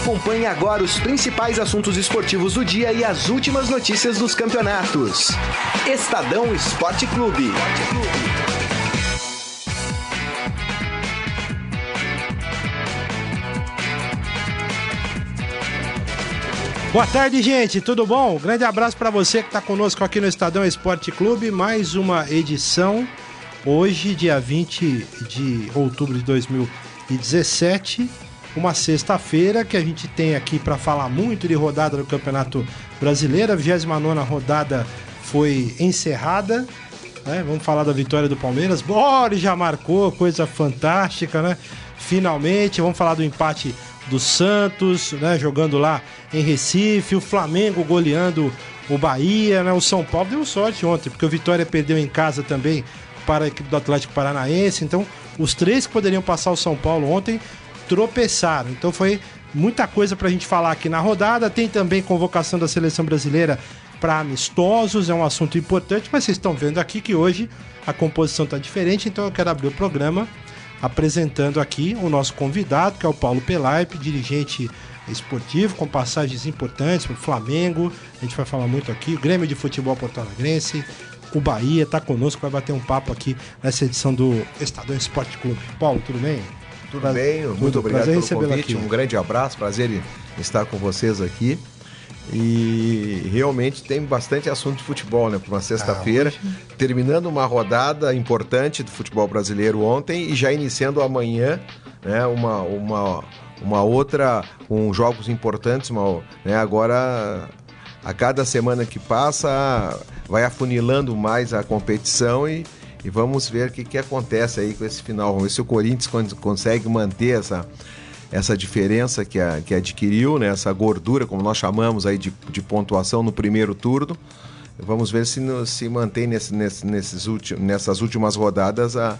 Acompanhe agora os principais assuntos esportivos do dia e as últimas notícias dos campeonatos. Estadão Esporte Clube. Boa tarde, gente. Tudo bom? Grande abraço para você que está conosco aqui no Estadão Esporte Clube. Mais uma edição. Hoje, dia 20 de outubro de 2017, uma sexta-feira que a gente tem aqui para falar muito de rodada do Campeonato Brasileiro. A 29 rodada foi encerrada. Né? Vamos falar da vitória do Palmeiras. Boris já marcou, coisa fantástica, né? Finalmente, vamos falar do empate do Santos, né, jogando lá em Recife, o Flamengo goleando o Bahia, né, o São Paulo deu sorte ontem, porque o Vitória perdeu em casa também para a equipe do Atlético Paranaense, então os três que poderiam passar o São Paulo ontem tropeçaram, então foi muita coisa para a gente falar aqui na rodada, tem também convocação da seleção brasileira para amistosos, é um assunto importante, mas vocês estão vendo aqui que hoje a composição está diferente, então eu quero abrir o programa apresentando aqui o nosso convidado, que é o Paulo Pelaipe, dirigente esportivo, com passagens importantes para o Flamengo. A gente vai falar muito aqui. O Grêmio de Futebol Porto Alegrense, o Bahia está conosco, vai bater um papo aqui nessa edição do Estadão Esporte Clube. Paulo, tudo bem? Tudo pra... bem, muito tudo. obrigado prazer pelo convite. Um grande abraço, prazer em estar com vocês aqui. E realmente tem bastante assunto de futebol, né? Para uma sexta-feira, ah, terminando uma rodada importante do futebol brasileiro ontem e já iniciando amanhã, né? Uma, uma, uma outra com jogos importantes, uma, né? Agora a cada semana que passa vai afunilando mais a competição e, e vamos ver o que, que acontece aí com esse final. Vamos ver se o Corinthians consegue manter essa essa diferença que, a, que adquiriu, né, essa gordura, como nós chamamos aí de, de pontuação no primeiro turno. Vamos ver se se mantém nesse, nesse, nesses últimos, nessas últimas rodadas a,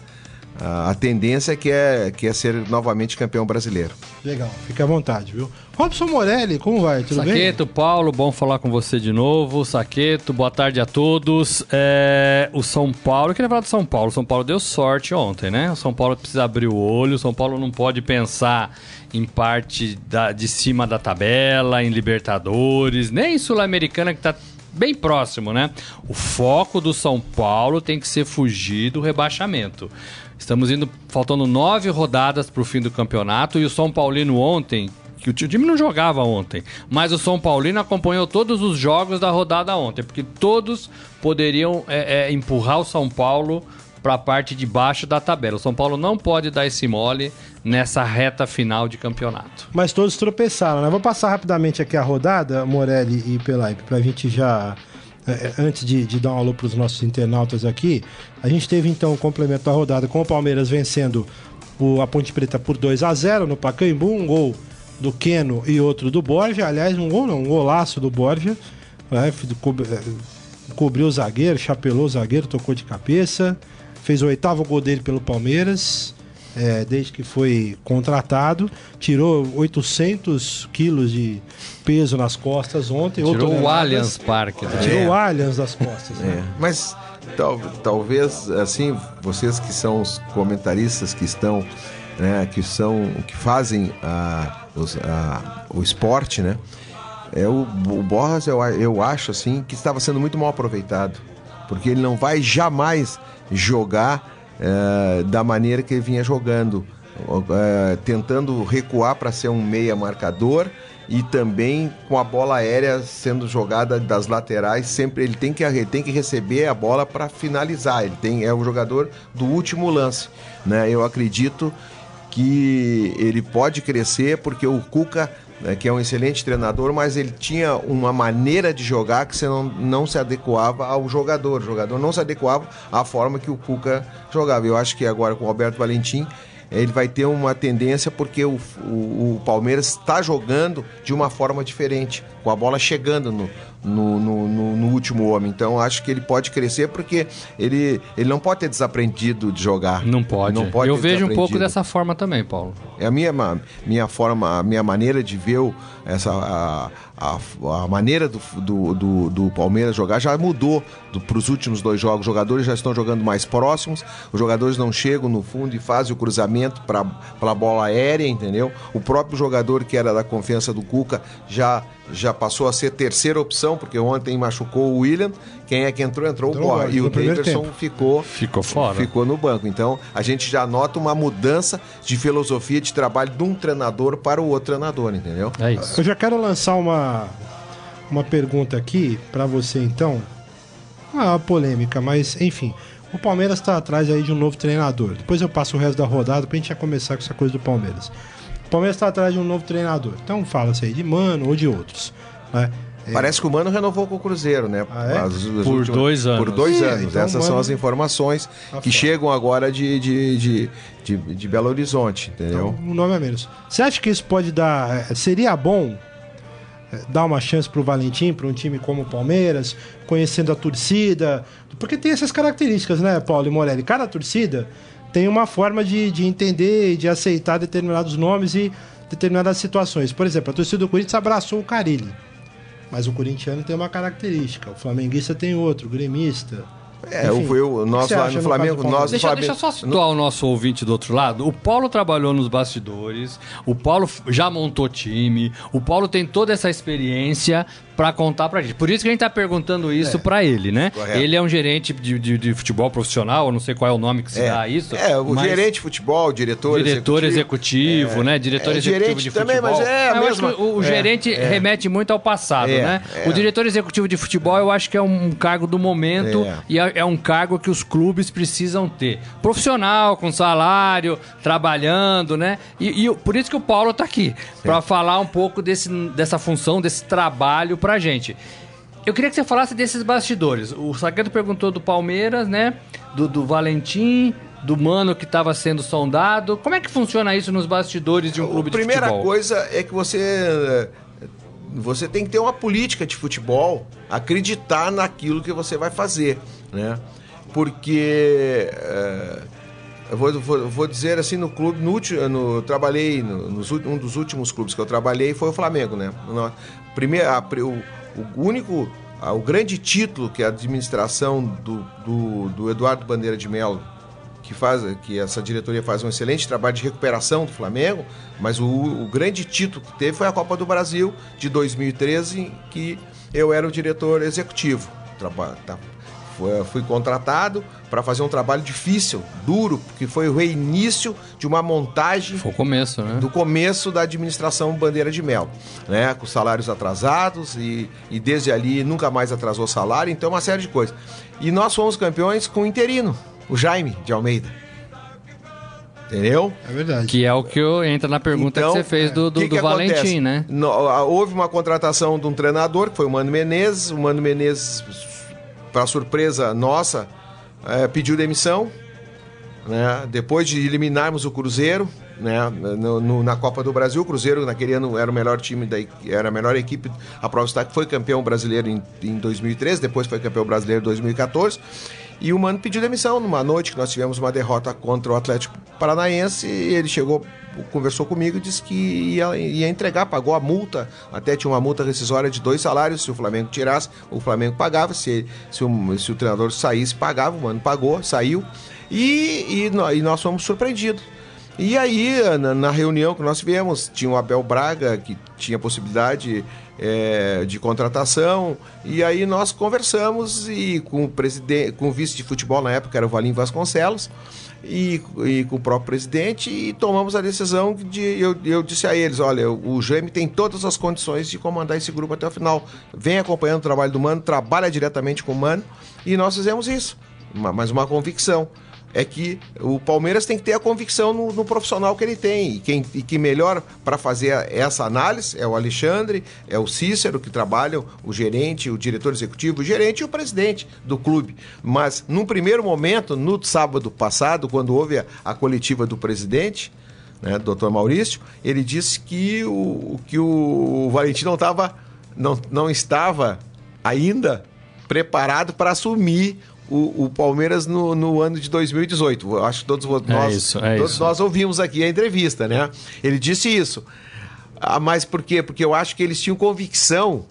a, a, tendência que é, que é ser novamente campeão brasileiro. Legal, fique à vontade, viu? Robson Morelli, como vai? Tudo Saqueto, bem? Saqueto, Paulo, bom falar com você de novo. Saqueto, boa tarde a todos. É, o São Paulo, eu queria falar do São Paulo. O São Paulo deu sorte ontem, né? O São Paulo precisa abrir o olho, o São Paulo não pode pensar em parte da, de cima da tabela, em Libertadores, nem Sul-Americana que está bem próximo, né? O foco do São Paulo tem que ser fugir do rebaixamento. Estamos indo faltando nove rodadas para o fim do campeonato e o São Paulino ontem, que o time não jogava ontem, mas o São Paulino acompanhou todos os jogos da rodada ontem, porque todos poderiam é, é, empurrar o São Paulo para a parte de baixo da tabela. O São Paulo não pode dar esse mole nessa reta final de campeonato. Mas todos tropeçaram, né? Vou passar rapidamente aqui a rodada, Morelli e Pelaipe, para a gente já é, é, antes de, de, dar um alô para os nossos internautas aqui, a gente teve então o complemento da rodada com o Palmeiras vencendo o, a Ponte Preta por 2 a 0 no Pacaembu, um gol do Queno e outro do Borja, aliás, um gol não, um golaço do Borja, né? É, cobriu o zagueiro, chapelou o zagueiro, tocou de cabeça fez o oitavo gol dele pelo Palmeiras, é, desde que foi contratado. Tirou 800 quilos de peso nas costas ontem. Tirou o Allianz Parque. Né? Tirou é. o Allianz das costas. Né? É. Mas tal, talvez, assim, vocês que são os comentaristas que estão, né, que são, que fazem a, os, a, o esporte, né? É, o, o Borras, eu, eu acho assim, que estava sendo muito mal aproveitado. Porque ele não vai jamais jogar é, da maneira que ele vinha jogando, é, tentando recuar para ser um meia marcador e também com a bola aérea sendo jogada das laterais, sempre ele tem que, ele tem que receber a bola para finalizar. Ele tem é o jogador do último lance, né? Eu acredito que ele pode crescer porque o Cuca né, que é um excelente treinador, mas ele tinha uma maneira de jogar que você não, não se adequava ao jogador. O jogador não se adequava à forma que o Cuca jogava. Eu acho que agora com o Roberto Valentim ele vai ter uma tendência porque o, o, o Palmeiras está jogando de uma forma diferente, com a bola chegando no, no, no, no, no último homem. Então acho que ele pode crescer porque ele, ele não pode ter desaprendido de jogar. Não pode. Não pode Eu vejo um pouco dessa forma também, Paulo. É a minha, minha forma, a minha maneira de ver o- essa, a, a, a maneira do, do, do, do Palmeiras jogar já mudou para os últimos dois jogos. Os jogadores já estão jogando mais próximos, os jogadores não chegam no fundo e fazem o cruzamento para a bola aérea, entendeu? O próprio jogador que era da confiança do Cuca já, já passou a ser terceira opção, porque ontem machucou o William. Quem é que entrou? Entrou, Entrou o Borja. E o Davidson ficou Ficou fora. ficou no banco. Então, a gente já nota uma mudança de filosofia de trabalho de um treinador para o outro treinador, entendeu? É isso. Eu já quero lançar uma, uma pergunta aqui pra você, então. Uma polêmica, mas enfim. O Palmeiras tá atrás aí de um novo treinador. Depois eu passo o resto da rodada pra gente já começar com essa coisa do Palmeiras. O Palmeiras tá atrás de um novo treinador. Então fala-se aí de Mano ou de outros. Né? Parece que o Mano renovou com o Cruzeiro, né? Ah, é? As- as Por dois anos. Por dois Ih, anos. então Essas o são as informações tá que fora. chegam agora de, de, de, de, de Belo Horizonte, entendeu? O nome é menos. Você acha que isso pode dar. eh, Seria bom eh, dar uma chance pro Valentim, para um time como o Palmeiras, conhecendo a torcida? Porque tem essas características, né, Paulo e Morelli? Cada torcida tem uma forma de, de entender e de aceitar determinados nomes e determinadas situações. Por exemplo, a torcida do Corinthians abraçou o Carilli. Mas o corintiano tem uma característica, o flamenguista tem outro, o gremista. É, Enfim, o, eu- o você lá no no Flamengo, no Deixa, Flamengo, deixa eu só situar o nosso ouvinte do outro lado. O Paulo trabalhou nos bastidores, o Paulo já montou time, o Paulo tem toda essa experiência pra contar pra gente. Por isso que a gente tá perguntando isso pra ele, né? Correto. Ele é um gerente de, de- de futebol profissional, eu não sei qual é o nome que se dá a isso. É, o gerente de futebol, diretor, Diretor executivo, né? Diretor é, executivo de também, futebol. mas é a eu mesma- acho que o, o é, gerente é. remete muito ao passado, É, né? é. O diretor executivo de futebol eu acho que é um cargo do momento É. e é, é um cargo que os clubes precisam ter. Profissional, com salário, trabalhando, né? E, e por isso que o Paulo tá aqui, pra falar um pouco desse, dessa função, desse trabalho pra gente. Eu queria que você falasse desses bastidores. O Saqueto perguntou do Palmeiras, né? Do, do Valentim, do Mano que estava sendo sondado. Como é que funciona isso nos bastidores de um clube A primeira de futebol? coisa é que você você tem que ter uma política de futebol, acreditar naquilo que você vai fazer, né? Porque é, eu vou, vou, vou dizer assim no clube, no último, no, trabalhei no, nos um dos últimos clubes que eu trabalhei foi o Flamengo, né? Primeiro, a, o, o único, a- o grande título que a administração do, do, do Eduardo Bandeira de Mello que faz que essa diretoria faz um excelente trabalho de recuperação do Flamengo, mas o, o grande título que teve foi a Copa do Brasil de 2013, que eu era o diretor executivo. Traba- tá- fui, fui contratado para fazer um trabalho difícil, duro, porque foi o reinício de uma montagem Foi o começo, né? do começo da administração Bandeira de Mel, né? Com salários atrasados e, e desde ali nunca mais atrasou salário, então uma série de coisas. E nós fomos campeões com o interino, o Jaime de Almeida. Entendeu? É verdade. Que é o que eu, entra na pergunta Então, que você fez do, do, que do que Valentim, acontece? né? No- houve uma contratação de um treinador, que foi o Mano Menezes. O Mano Menezes, para surpresa nossa, eh, pediu demissão. Né? Depois de eliminarmos o Cruzeiro né? no- no- na Copa do Brasil, o Cruzeiro naquele ano era o melhor time, da, era a melhor equipe. A prova está que foi campeão brasileiro em, em 2013, depois foi campeão brasileiro em 2014. E o Mano pediu demissão numa noite que nós tivemos uma derrota contra o Atlético Paranaense. E ele chegou, conversou comigo e disse que ia, ia entregar, pagou a multa. Até tinha uma multa rescisória de dois salários. Se o Flamengo tirasse, o Flamengo pagava. Se, se, o, se o treinador saísse, pagava. O Mano pagou, saiu. E, e, e nós fomos surpreendidos. E aí, na, na reunião que nós tivemos, tinha o Abel Braga, que tinha possibilidade eh, de contratação, e aí nós conversamos e com o, presidente, com o vice de futebol na época, era o Valim Vasconcelos, e, e com o próprio presidente, e tomamos a decisão de. Eu, eu disse a eles: olha, o Jaime tem todas as condições de comandar esse grupo até o final. Vem acompanhando o trabalho do Mano, trabalha diretamente com o Mano, e nós fizemos isso. Uma- Mas uma convicção é que o Palmeiras tem que ter a convicção no, no profissional que ele tem. E quem e que melhor para fazer essa análise é o Alexandre, é o Cícero, que trabalham, o gerente, o diretor executivo, o gerente e o presidente do clube. Mas, num primeiro momento, no sábado passado, quando houve a, a coletiva do presidente, né, doutor Maurício, ele disse que o, que o Valentim não, tava, não, não estava ainda preparado para assumir o, o Palmeiras no, no, ano de 2018. Eu acho que todos é nós, isso, é todos isso. nós ouvimos aqui a entrevista, né? Ele disse isso. Ah, mas por quê? Porque eu acho que eles tinham convicção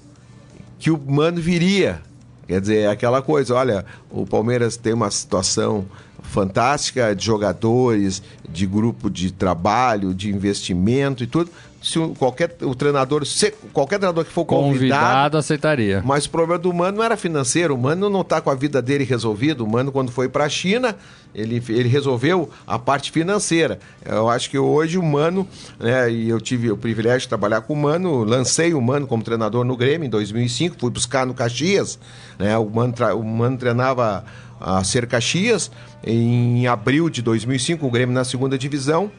que o Mano viria. Quer dizer, é aquela coisa, olha, o Palmeiras tem uma situação fantástica de jogadores, de grupo de trabalho, de investimento e tudo. Se qualquer o treinador, se, qualquer treinador que for convidado, Convidado aceitaria. mas o problema do Mano não era financeiro. O Mano não está com a vida dele resolvido. O Mano, quando foi para a China, ele, ele resolveu a parte financeira. Eu acho que hoje o Mano, né, e eu tive o privilégio de trabalhar com o Mano, lancei o Mano como treinador no Grêmio em 2005, fui buscar no Caxias. Né, o, Mano o Mano treinava a Ser Caxias. Em abril de 2005, o Grêmio na segunda divisão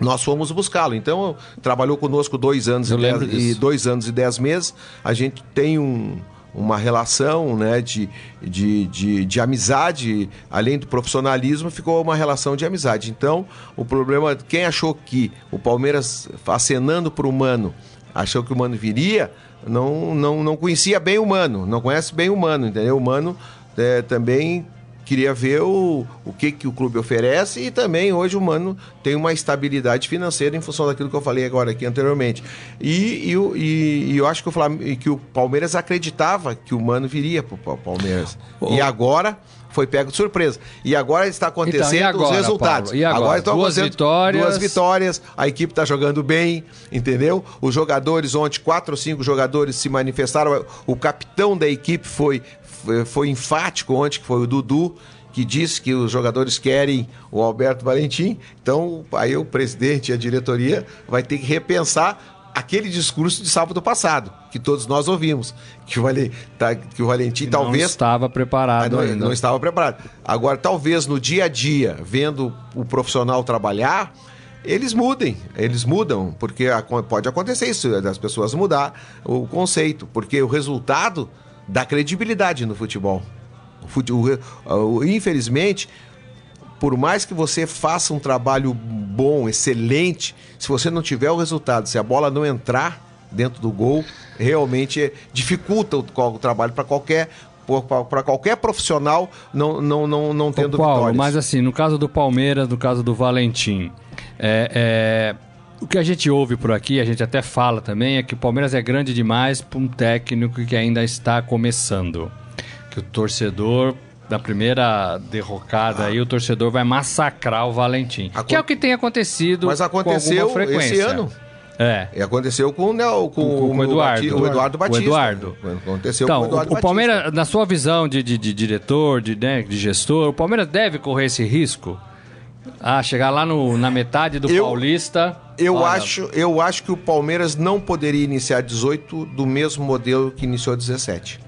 nós fomos buscá-lo. Então, trabalhou conosco dois anos, Eu e, dez, e dois anos e dez meses. A gente tem um- uma relação né, de, de, de, de amizade, além do profissionalismo, ficou uma relação de amizade. Então, o problema, quem achou que o Palmeiras, acenando para o Mano, achou que o Mano viria, não, não, não conhecia bem o Mano, não conhece bem o Mano, entendeu? O Mano é, também queria ver o, o que, que o clube oferece e também hoje o Mano tem uma estabilidade financeira em função daquilo que eu falei agora aqui anteriormente. E, e, e- e eu acho que o, Flam- que o Palmeiras acreditava que o Mano viria para o Palmeiras. E agora foi pego de surpresa. E agora está acontecendo Então, agora, os resultados. Paulo? E agora? estão Duas acontecendo vitórias. Duas vitórias, a equipe está jogando bem, entendeu? Os jogadores, ontem, quatro ou cinco jogadores se manifestaram. O capitão da equipe foi, foi, enfático ontem, que foi o Dudu, que disse que os jogadores querem o Alberto Valentim. Então, aí o presidente e a diretoria vai ter que repensar aquele discurso de sábado passado, que todos nós ouvimos, que o, Vale- tá- que o Valentim Não talvez estava ah, preparado não, ainda. não estava preparado. Agora, talvez no dia a dia, vendo o profissional trabalhar, eles mudem, eles mudam, porque pode acontecer isso, das pessoas mudar o conceito, porque o resultado dá credibilidade no futebol. O infelizmente, por mais que você faça um trabalho bom, excelente, se você não tiver o resultado, se a bola não entrar dentro do gol, realmente dificulta o, o trabalho para qualquer para qualquer profissional não não não, não tendo Paulo, vitórias. mas assim, no caso do Palmeiras, no caso do Valentim, é, é, o que a gente ouve por aqui, a gente até fala também, é que o Palmeiras é grande demais para um técnico que ainda está começando. Que o torcedor, da primeira derrocada aí, o torcedor vai massacrar o Valentim. Acon- Que é o que tem acontecido Mas com aconteceu alguma frequência. esse ano. É. E aconteceu com, o Nel- com, Com- com o Eduardo. O Eduardo O Batista. Eduardo. Aconteceu Então, com o o, Eduardo o Batista. Palmeiras, na sua visão de, de- de diretor, de, né, de gestor, o Palmeiras deve correr esse risco? Ah, chegar lá no- na metade do Eu- Paulista. Eu olha, acho, eu acho que o Palmeiras não poderia iniciar 18 do mesmo modelo que iniciou 17.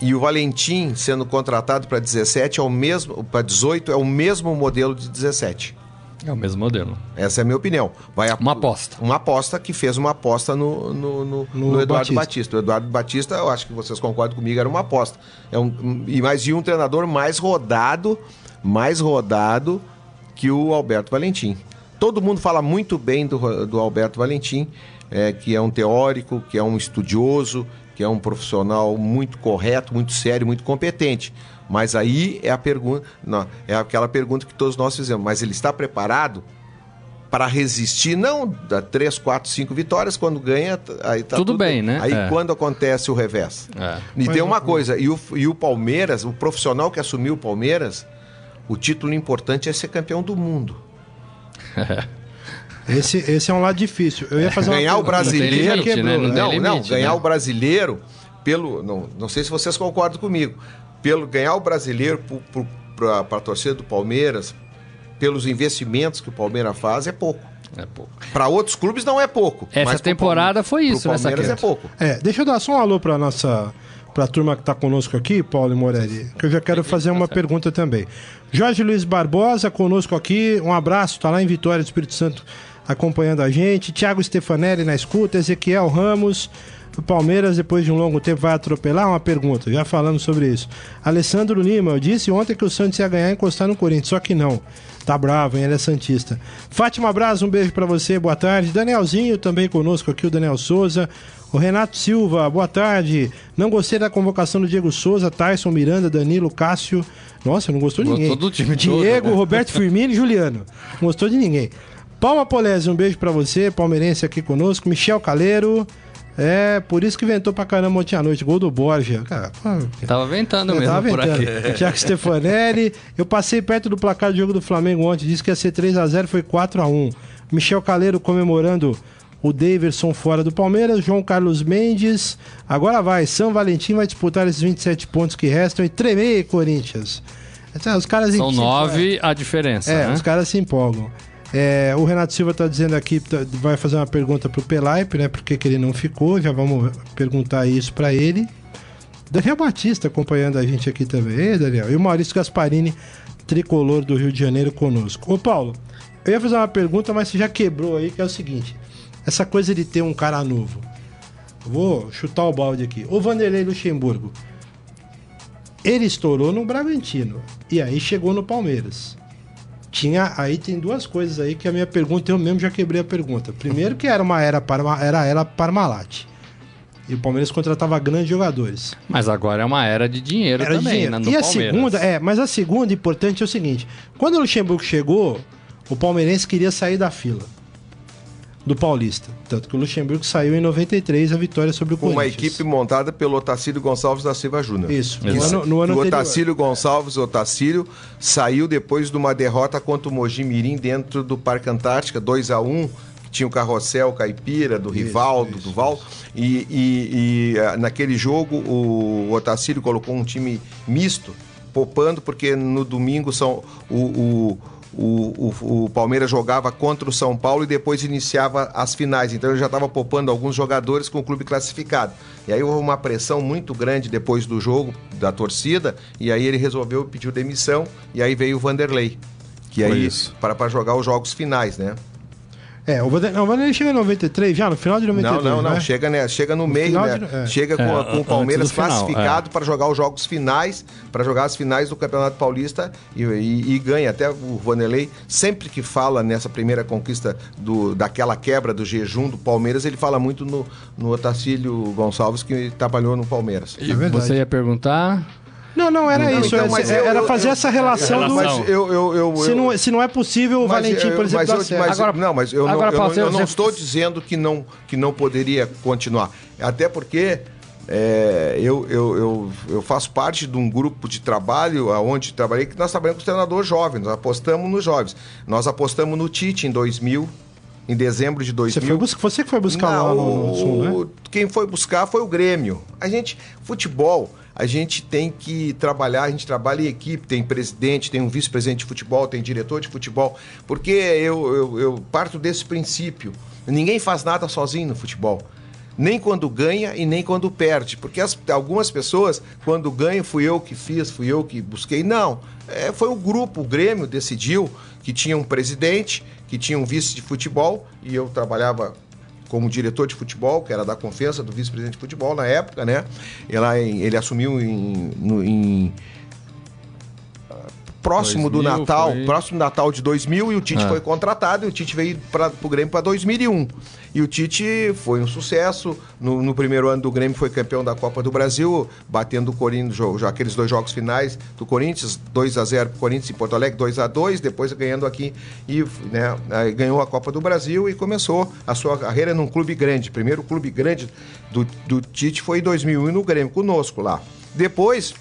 E o Valentim sendo contratado para 17 é o mesmo, para 18 é o mesmo modelo de 17. É o mesmo modelo. Essa é a minha opinião. Vai Uma aposta. Uma aposta que fez uma aposta no, no, no- No no Eduardo Batista. Batista. O Eduardo Batista, eu acho que vocês concordam comigo, era uma aposta. É um, e mais e um treinador mais rodado, mais rodado que o Alberto Valentim. Todo mundo fala muito bem do, do Alberto Valentim, é, que é um teórico, que é um estudioso, que é um profissional muito correto, muito sério, muito competente. Mas aí é a pergunta, não, é aquela pergunta que todos nós fizemos. Mas ele está preparado para resistir, não da 3, 4, 5 vitórias, quando ganha, aí tá Tudo bem, né? Aí É. quando acontece o revés. É. E Mas tem uma coisa, e o, e o Palmeiras, o profissional que assumiu o Palmeiras, o título importante é ser campeão do mundo. Esse, esse é um lado difícil. Eu ia fazer uma ganhar o pergunta. brasileiro. Não limite, né? Não Não, não, limite, ganhar né? o brasileiro pelo. Não, não sei se vocês concordam comigo. Pelo ganhar o brasileiro para a torcida do Palmeiras, pelos investimentos que o Palmeiras faz, é pouco. É pouco. Para outros clubes não é pouco. Essa temporada foi isso, né, Palmeiras é pouco. É, deixa eu dar só um alô pra nossa pra turma que tá conosco aqui, Paulo e Morelli, que eu já quero fazer uma pergunta também. Jorge Luiz Barbosa conosco aqui, um abraço, tá lá em Vitória do Espírito Santo acompanhando a gente. Tiago Stefanelli na escuta, Ezequiel Ramos. O Palmeiras, depois de um longo tempo, vai atropelar? Uma pergunta, já falando sobre isso. Alessandro Lima, eu disse ontem que o Santos ia ganhar e encostar no Corinthians, só que não. Tá bravo, hein? Ele é Santista. Fátima Braz, um beijo pra você, boa tarde. Danielzinho também conosco aqui, o Daniel Souza. O Renato Silva, boa tarde. Não gostei da convocação do Diego Souza, Tyson, Miranda, Danilo, Cássio. Nossa, não gostou de Gostou ninguém. do time Diego, todo, né? Roberto Firmino e Juliano. Não gostou de ninguém. Palma Polese, um beijo pra você, palmeirense aqui conosco. Michel Caleiro. É, por isso que ventou pra caramba ontem à noite. Gol do Borja. Cara, Tava ventando mesmo tava por aqui. ventando. Tiago Stefanelli. Eu passei perto do placar do jogo do Flamengo ontem. Disse que ia ser 3x0, foi 4x1. Michel Caleiro comemorando o Daverson fora do Palmeiras. João Carlos Mendes. Agora vai. São Valentim vai disputar esses 27 pontos que restam e tremer, Corinthians. Então, Os caras São nove a diferença, É, né? os caras se empolgam. É, o Renato Silva tá dizendo aqui, tá- vai fazer uma pergunta pro Pelaipe, né? Por que ele não ficou? Já vamos perguntar isso pra ele. Daniel Batista acompanhando a gente aqui também. Ei, Daniel. E o Maurício Gasparini, tricolor do Rio de Janeiro, conosco. Ô, Paulo, eu ia fazer uma pergunta, mas você já quebrou aí, que é o seguinte: essa coisa de ter um cara novo. Vou chutar o balde aqui. O Vanderlei Luxemburgo. Ele estourou no Bragantino. E aí chegou no Palmeiras. Tinha, aí tem duas coisas aí que a minha pergunta, eu mesmo já quebrei a pergunta. Primeiro que era uma era Parma, era era Parmalat. E o Palmeiras contratava grandes jogadores. Mas agora é uma era de dinheiro Era de também, dinheiro. né? No e a Palmeiras. segunda, é, mas a segunda importante é o seguinte: quando o Luxemburgo chegou, o palmeirense queria sair da fila do Paulista. Tanto que o Luxemburgo saiu em 93 a vitória sobre o Com uma Corinthians. equipe montada pelo Otacílio Gonçalves da Silva Júnior. Isso, no Isso. ano, no ano o anterior. Otacílio Gonçalves, o Otacílio, saiu depois de uma derrota contra o Mogi Mirim dentro do Parque Antártica, 2 a 1 que tinha o carrossel caipira do Rivaldo, isso, do Val. E, e- e, ah, naquele jogo o Otacílio colocou um time misto, poupando, porque no domingo são o, o o, o- o Palmeiras jogava contra o São Paulo e depois iniciava as finais. Então ele já estava poupando alguns jogadores com o clube classificado. E aí houve uma pressão muito grande depois do jogo da torcida. E aí ele resolveu pedir demissão. E aí veio o Vanderlei. Que Foi aí, isso. para, para jogar os jogos finais, né? É, o Vanderlei, não, o Vanderlei chega em 93, já no final de 93. Não, não, não. né? Chega, né? Chega no, meio, final né? de- é. Chega com, É, com o Palmeiras final, classificado para jogar os jogos finais, para jogar as finais do Campeonato Paulista e, e- e ganha. Até o Vanderlei, sempre que fala nessa primeira conquista do, daquela quebra do jejum do Palmeiras, ele fala muito no, no Otacílio Gonçalves, que trabalhou no Palmeiras. E É verdade. você ia perguntar? Não, não, era Não, isso. então, era- mas eu- era eu- fazer eu- essa relação do. relação. Mas eu, eu, eu, Se não, se não é possível o Valentim, eu- por exemplo, mas eu- mas- Agora- não, mas eu, não, agora, não, eu não estou dizendo que não, que não poderia continuar. Até porque é, eu, eu, eu, eu faço parte de um grupo de trabalho onde trabalhei, que nós trabalhamos com treinador jovem, nós apostamos nos jovens. Nós apostamos no Tite em 2000, em dezembro de 2000. Você, foi bus- você que foi buscar lá no, no Sul, né? Quem foi buscar foi o Grêmio. A gente, futebol, a gente tem que trabalhar, a gente trabalha em equipe, tem presidente, tem um vice-presidente de futebol, tem diretor de futebol, porque eu, eu, eu parto desse princípio. Ninguém faz nada sozinho no futebol. Nem quando ganha e nem quando perde. Porque as- algumas pessoas, quando ganham, fui eu que fiz, fui eu que busquei. Não. É, foi o grupo, o Grêmio decidiu que tinha um presidente, que tinha um vice de futebol, e eu trabalhava como diretor de futebol, que era da confiança do vice-presidente de futebol na época, né? Ela, ele assumiu em, no- em, ah, próximo do 2000 Natal, foi- próximo do Natal de 2000 e o Tite Ah. foi contratado e o Tite veio para o Grêmio para 2001. E o Tite foi um sucesso. No, no primeiro ano do Grêmio foi campeão da Copa do Brasil, batendo o Corinthians, já aqueles dois jogos finais do Corinthians, 2 a 0 pro Corinthians em Porto Alegre, 2 a 2 depois ganhando aqui e né, ganhou a Copa do Brasil e começou a sua carreira num clube grande. Primeiro clube grande do, do Tite foi em 2001 no Grêmio, conosco lá. Depois,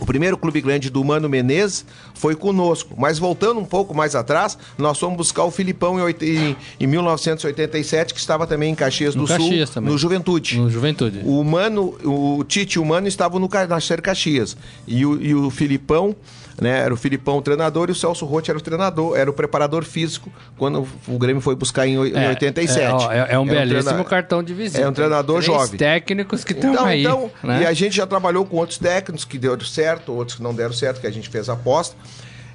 o primeiro clube grande do Mano Menezes foi conosco. Mas voltando um pouco mais atrás, nós fomos buscar o Filipão em, em- em 1987, que estava também em Caxias No do Sul, Caxias também. no Juventude. No Juventude. O Mano, o Tite e o Mano estavam no Ca- na Ser Caxias. E o, e o Filipão, né? Era o Filipão o treinador e o Celso Rotti era o treinador, era o preparador físico quando o Grêmio foi buscar em, em 87. É, ó, é- é um belíssimo treina- cartão de visita. É um treinador jovem. técnicos que estão aí. Então, né? E a gente já trabalhou com outros técnicos que deu certo, outros que não deram certo, que a gente fez a aposta.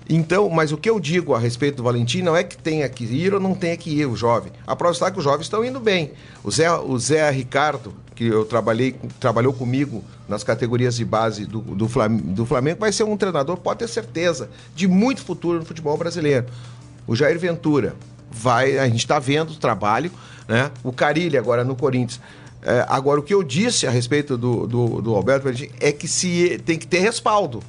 Então, mas o que eu digo a respeito do Valentim não é que tenha que ir ou não tenha que ir o jovem. A prova está que os jovens estão indo bem. O Zé, o Zé Ricardo, que eu trabalhei, trabalhou comigo nas categorias de base do, do, Flam- do Flamengo, vai ser um treinador, pode ter certeza, de muito futuro no futebol brasileiro. O Jair Ventura vai, a gente está vendo o trabalho, né? O Carilli agora no Corinthians. É, agora, o que eu disse a respeito do, do, do Alberto é que se tem que ter respaldo.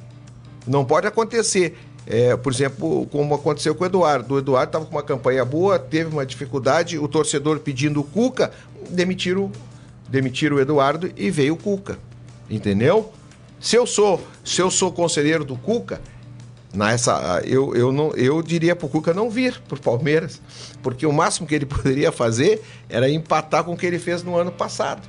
Não pode acontecer. É, por exemplo, como aconteceu com o Eduardo. O Eduardo estava com uma campanha boa, teve uma dificuldade, o torcedor pedindo o Cuca, demitiram, demitiram o Eduardo e veio o Cuca. Entendeu? Se eu sou, se eu sou conselheiro do Cuca, nessa, eu, eu, não, eu diria para o Cuca não vir para o Palmeiras, porque o máximo que ele poderia fazer era empatar com o que ele fez no ano passado.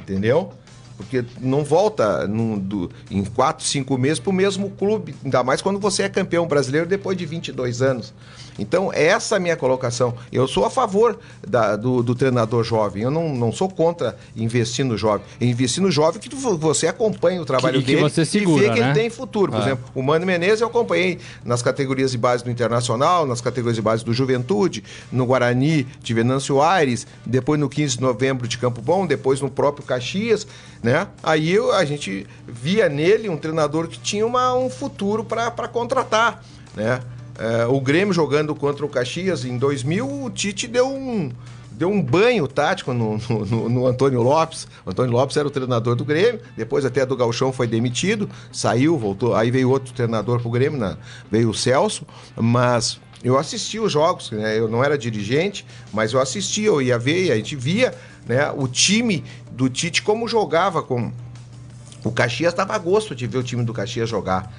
Entendeu? Porque não volta num, do, em quatro, cinco meses para o mesmo clube, ainda mais quando você é campeão brasileiro depois de 22 anos. Então, essa é a minha colocação. Eu sou a favor da, do, do, treinador jovem. Eu não, não sou contra investir no jovem. Investir no jovem que você acompanha o trabalho que, dele que você segura, e vê que né? ele tem futuro. Por é. exemplo, o Mano Menezes eu acompanhei nas categorias de base do Internacional, nas categorias de base do Juventude, no Guarani de Venâncio Aires, depois no 15 de novembro de Campo Bom, depois no próprio Caxias, né? Aí eu, a gente via nele um treinador que tinha uma, um futuro para contratar, né? É, o Grêmio jogando contra o Caxias em 2000, o Tite deu um, deu um banho tático no, no, no, Antônio Lopes. O Antônio Lopes era o treinador do Grêmio, depois até do Galchão foi demitido, saiu, voltou, aí veio outro treinador pro Grêmio, né? veio o Celso, mas eu assisti os jogos, né? eu não era dirigente, mas eu assistia, eu ia ver, a gente via né, o time do Tite como jogava com... O Caxias dava gosto de ver o time do Caxias jogar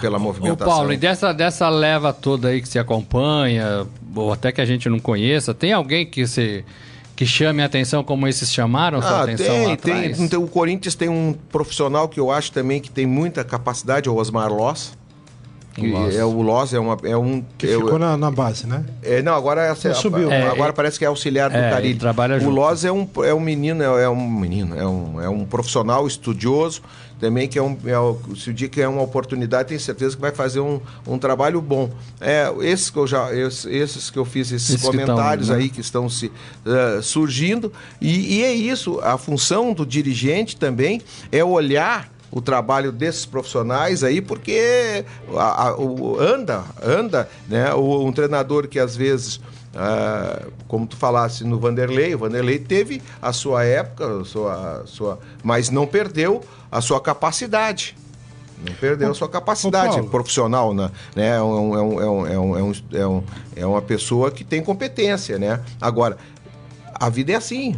pela movimentação. Ô Paulo, e dessa, dessa leva toda aí que se acompanha, ou até que a gente não conheça, tem alguém que se que chame a atenção como esses chamaram ah, sua atenção tem, lá tem, então, o Corinthians tem um profissional que eu acho também que tem muita capacidade, é o Osmar Loss. Que o Loss. é o Loss é uma é um que é, ficou na, na, base, né? É, não, agora é, subiu. É, agora é, parece que é auxiliar do é, Carilho. trabalha o junto. Loss é um é um menino, é, um menino, é um, é um profissional estudioso também que é um é, se o dia que é uma oportunidade tenho certeza que vai fazer um, um trabalho bom é esses que eu já esses, esses que eu fiz esses, esses comentários que estão, né? aí que estão se uh, surgindo e, e é isso a função do dirigente também é olhar o trabalho desses profissionais aí, porque a, a, o, anda, anda, né? O, um treinador que às vezes. Ah, como tu falasse no Vanderlei, o Vanderlei teve a sua época, a sua, sua, mas não perdeu a sua capacidade. Não perdeu a sua capacidade profissional, né? É, um, é, um, é, um, é, um, é, um, é, um, é uma pessoa que tem competência, né? Agora, a vida é assim.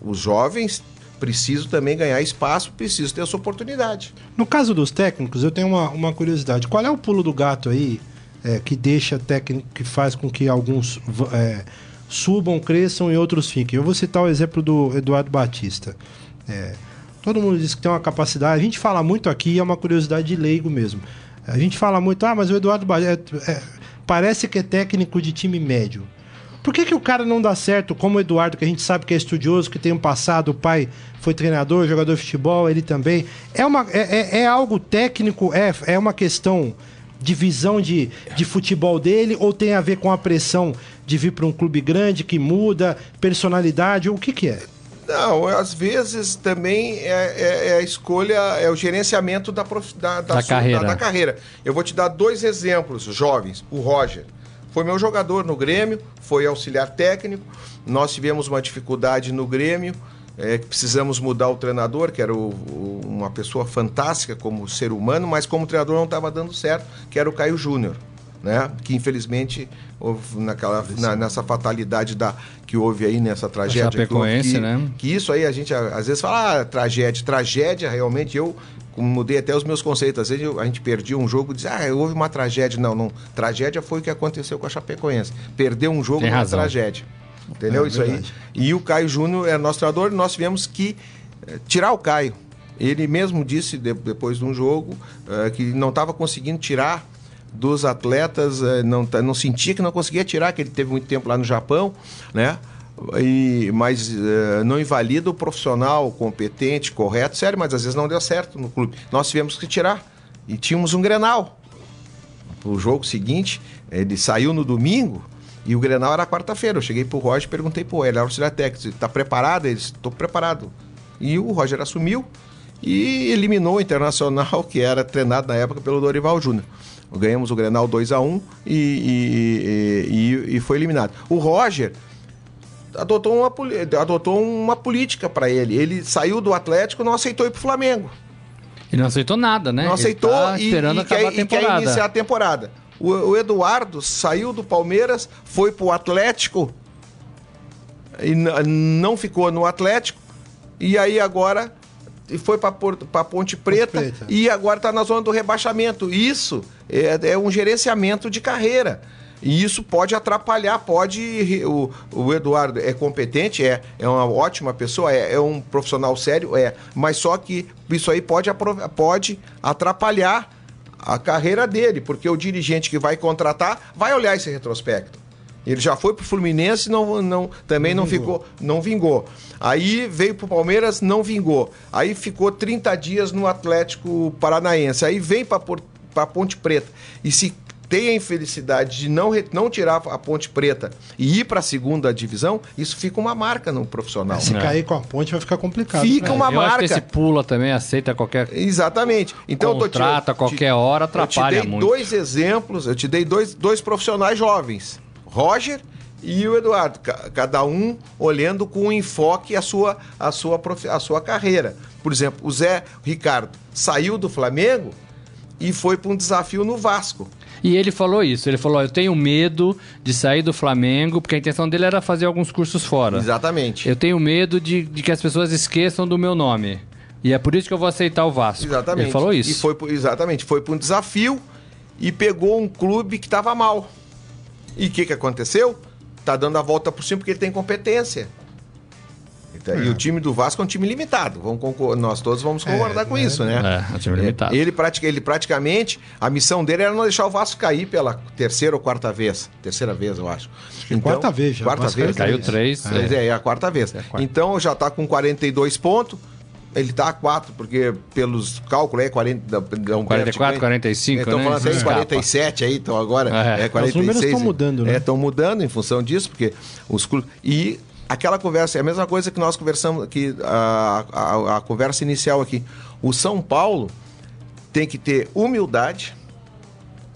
Os jovens preciso também ganhar espaço, preciso ter essa oportunidade. No caso dos técnicos, eu tenho uma, uma curiosidade. Qual é o pulo do gato aí é, que deixa técnico, que faz com que alguns é, subam, cresçam e outros fiquem? Eu vou citar o exemplo do Eduardo Batista. É, todo mundo diz que tem uma capacidade, a gente fala muito aqui, é uma curiosidade de leigo mesmo. A gente fala muito, ah, mas o Eduardo Batista é, parece que é técnico de time médio. Por que, que o cara não dá certo, como o Eduardo, que a gente sabe que é estudioso, que tem um passado, o pai foi treinador, jogador de futebol, ele também. É, uma, é, é, é algo técnico, é, é uma questão de visão de, de futebol dele, ou tem a ver com a pressão de vir para um clube grande que muda, personalidade, o que, que é? Não, às vezes também é, é, é, a escolha, é o gerenciamento da, prof, da, da, da sua, carreira. Da, da, carreira. Eu vou te dar dois exemplos jovens. O Roger. Foi meu jogador no Grêmio, foi auxiliar técnico. Nós tivemos uma dificuldade no Grêmio, é, precisamos mudar o treinador, que era o, o, uma pessoa fantástica como ser humano, mas como treinador não estava dando certo, que era o Caio Júnior. Né? Que infelizmente houve naquela, na, nessa fatalidade da, que houve aí nessa tragédia. Que, houve, que, né? que isso aí a gente às vezes fala, ah, tragédia, tragédia, realmente eu mudei até os meus conceitos. Às vezes a gente perdia um jogo e dizia, ah, houve uma tragédia. Não, não. Tragédia foi o que aconteceu com a Chapecoense. Perdeu um jogo Tem uma tragédia. Entendeu? É, Isso verdade. aí. E o Caio Júnior é nosso treinador nós tivemos que eh, tirar o Caio. Ele mesmo disse de, depois de um jogo eh, que não estava conseguindo tirar dos atletas, eh, não, tá- não sentia que não conseguia tirar, que ele teve muito tempo lá no Japão, né? E, mas eh, não invalida o profissional competente, correto, sério, mas às vezes não deu certo no clube. Nós tivemos que tirar. E tínhamos um Grenal. O jogo seguinte, ele saiu no domingo e o Grenal era quarta-feira. Eu cheguei pro Roger e perguntei, pô, ele era auxiliar técnico, tá preparado? Ele disse, tô preparado. E o Roger assumiu e eliminou o Internacional, que era treinado na época pelo Dorival Júnior. Ganhamos o Grenal 2 a 1 e, e, e, e foi eliminado. O Roger adotou uma, adotou uma política para ele. Ele saiu do Atlético não aceitou ir pro Flamengo. E não aceitou nada, né? Não aceitou tá e, esperando e, quer, a e quer temporada. iniciar a temporada. O, o Eduardo saiu do Palmeiras, foi pro Atlético e não ficou no Atlético. E aí agora foi para Ponte Preta, Preta. e agora está na zona do rebaixamento. Isso é, é um gerenciamento de carreira. E isso pode atrapalhar, pode. O, o Eduardo é competente, é, é uma ótima pessoa, é, é um profissional sério, é. Mas só que isso aí pode, pode atrapalhar a carreira dele, porque o dirigente que vai contratar vai olhar esse retrospecto. Ele já foi pro Fluminense, não, não, também não, ficou, não vingou. Aí veio pro Palmeiras, não vingou. Aí ficou 30 dias no Atlético Paranaense. Aí vem pra Ponte Preta. E se tem a infelicidade de não, não tirar a Ponte Preta e ir pra segunda divisão, isso fica uma marca no profissional. Se É. cair com a ponte vai ficar complicado. Fica né? uma Eu acho marca. que esse pula também aceita qualquer Exatamente. Então eu tô te- a qualquer hora, atrapalha Eu te dei muito. dois exemplos, eu te dei dois, dois profissionais jovens, Roger e o Eduardo, ca- cada um olhando com um enfoque a sua, a sua, a sua carreira. Por exemplo, o Zé Ricardo saiu do Flamengo e foi para um desafio no Vasco. E ele falou isso, ele falou, "Ó, eu tenho medo de sair do Flamengo, porque a intenção dele era fazer alguns cursos fora. Exatamente. Eu tenho medo de, de que as pessoas esqueçam do meu nome. E é por isso que eu vou aceitar o Vasco. Exatamente. Ele falou isso. E foi exatamente, foi para um desafio e pegou um clube que estava mal. E o que, que aconteceu? Tá dando a volta por cima porque ele tem competência. Então, E o time do Vasco é um time limitado. Vamos concor- nós todos vamos concordar com é, isso, né? É, é um time limitado. Ele, pratica- ele praticamente, a missão dele era não deixar o Vasco cair pela terceira ou quarta vez. Terceira vez, eu acho. quarta vez já. Quarta Vasco vez. Caiu três. É, é a quarta vez. quarta. Então já está com 42 pontos. Ele tá a 4, porque pelos cálculos é 40, dá- dá um 44, 45, Estão né? falando até em Escapa. 47 aí, então agora É. é, 46. Os números tão mudando, né? É, estão mudando em função disso, porque os clubes... E aquela conversa, é a mesma coisa que nós conversamos aqui, a, a, a conversa inicial aqui. O São Paulo tem que ter humildade,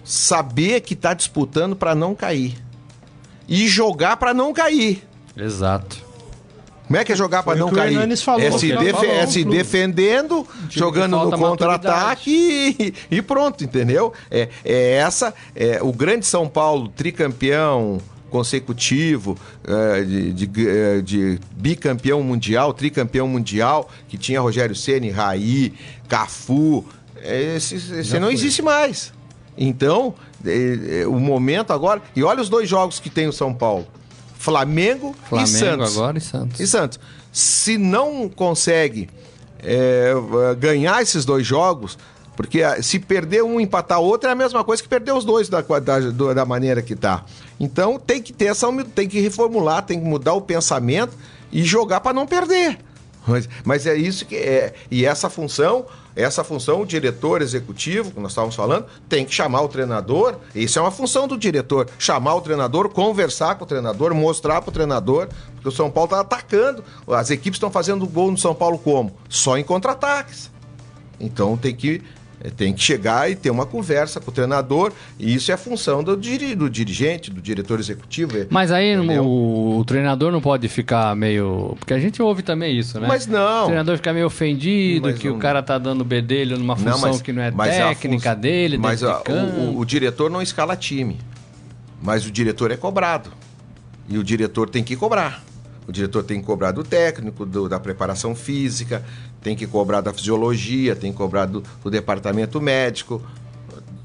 saber que está disputando para não cair. E jogar para não cair. Exato. Como é que é jogar para não cair? É se, defe- é se defendendo, jogando no contra-ataque e, e pronto, entendeu? É, é essa, é, o grande São Paulo, tricampeão consecutivo, é, de, de- é, de bicampeão mundial, tricampeão mundial, que tinha Rogério Ceni, Raí, Cafu, é, esse, esse não existe mais. Então, o momento agora. E olha os dois jogos que tem o São Paulo: Flamengo, e Flamengo Santos. agora e Santos. E Santos, se não consegue é, ganhar esses dois jogos, porque ah, se perder um e empatar outro é a mesma coisa que perder os dois da, da, da maneira que tá. Então tem que ter essa tem que reformular, tem que mudar o pensamento e jogar para não perder. Mas, mas é isso que é. E essa função, essa função, o diretor executivo, que nós estávamos falando, tem que chamar o treinador. Isso é uma função do diretor. Chamar o treinador, conversar com o treinador, mostrar para o treinador, porque o São Paulo está atacando. As equipes estão fazendo gol no São Paulo como? Só em contra-ataques. Então tem que, tem que chegar e ter uma conversa com o treinador. E isso é função do, diri- do dirigente, do diretor executivo. é- Mas aí o, o treinador não pode ficar meio. Porque a gente ouve também isso, né? Mas não. O treinador fica meio ofendido, Mas que não- o cara tá dando bedelho numa função que não é mas técnica fun- dele, Mas a- de o- o diretor não escala time. Mas o diretor é cobrado. E o diretor tem que cobrar. O diretor tem que cobrar do técnico, do- da preparação física, tem que cobrar da fisiologia, tem que cobrar do, do departamento médico,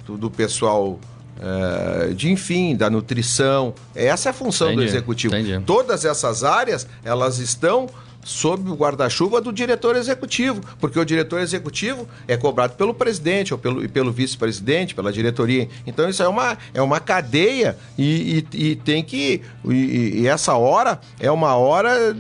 do, do pessoal eh, de enfim, da nutrição. Essa é a função do Entendi, executivo. entendi. Todas essas áreas, elas estão sob o guarda-chuva do diretor executivo, porque o diretor executivo é cobrado pelo presidente ou pelo, e pelo vice-presidente, pela diretoria. Então isso é uma, é uma cadeia e, e- e tem que. E, e essa hora é uma hora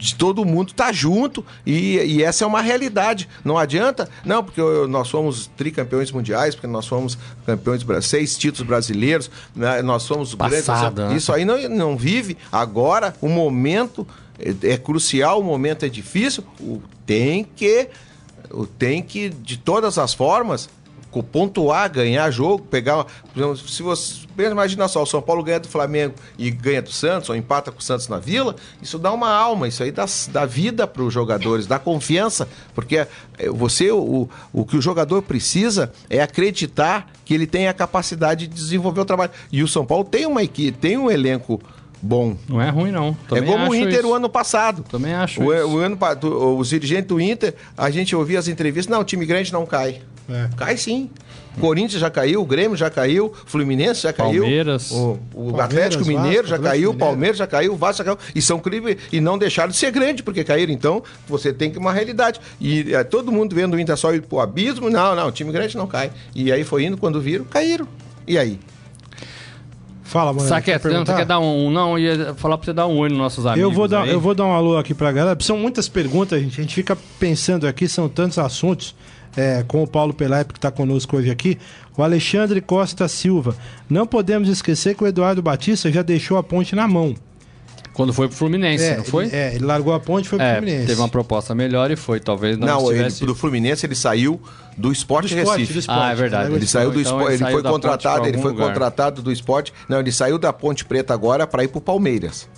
de todo mundo estar junto e, e essa é uma realidade. Não adianta, não, porque eu- nós somos tricampeões mundiais, porque nós somos campeões, seis títulos brasileiros, né, nós somos grandes. Né? Isso aí não, não vive. Agora, o momento é, é crucial, o momento é difícil, o- tem que, o tem que, de todas as formas, pontuar, ganhar jogo, pegar. Se você. Imagina só, o São Paulo ganha do Flamengo e ganha do Santos, ou empata com o Santos na vila, isso dá uma alma, isso aí dá, dá vida para os jogadores, dá confiança, porque é, você, o, o que o jogador precisa é acreditar que ele tem a capacidade de desenvolver o trabalho. E o São Paulo tem uma equipe, tem um elenco bom. Não é ruim, não. Também é como o Inter isso. o ano passado. Também acho o, isso. O ano, os dirigentes do Inter, a gente ouvia as entrevistas, não, o time grande não cai. É. Cai sim. Corinthians já caiu, o Grêmio já caiu, Fluminense já caiu. Palmeiras. O, o Palmeiras, Atlético Mineiro Vasco, já caiu, Palmeiras já caiu, o Vasco já caiu. E são crimes e não deixaram de ser grande, porque caíram. Então, você tem que uma realidade. E é, todo mundo vendo o Inter só ir pro abismo. Não, não, o time grande não cai. E aí foi indo, quando viram, caíram. E aí? Fala, mano. Saquete, quer, você quer dar um. Não, ia falar pra você dar um oi nos nossos amigos. Eu vou dar, eu vou dar um alô aqui pra galera. São muitas perguntas, gente. A gente fica pensando aqui, são tantos assuntos. É, com o Paulo Pelaipe, que está conosco hoje aqui. O Alexandre Costa Silva. Não podemos esquecer que o Eduardo Batista já deixou a ponte na mão. Quando foi pro Fluminense, é, não foi? Ele, é, ele largou a ponte e foi pro é, Fluminense. Teve uma proposta melhor e foi, talvez não, não estivesse... ele, pro Fluminense ele saiu do esporte do esporte, Recife. Do esporte, ah, é verdade. Ele saiu do então, esporte, ele, ele foi contratado, ele foi lugar. contratado do esporte. Não, ele saiu da Ponte Preta agora para ir pro Palmeiras.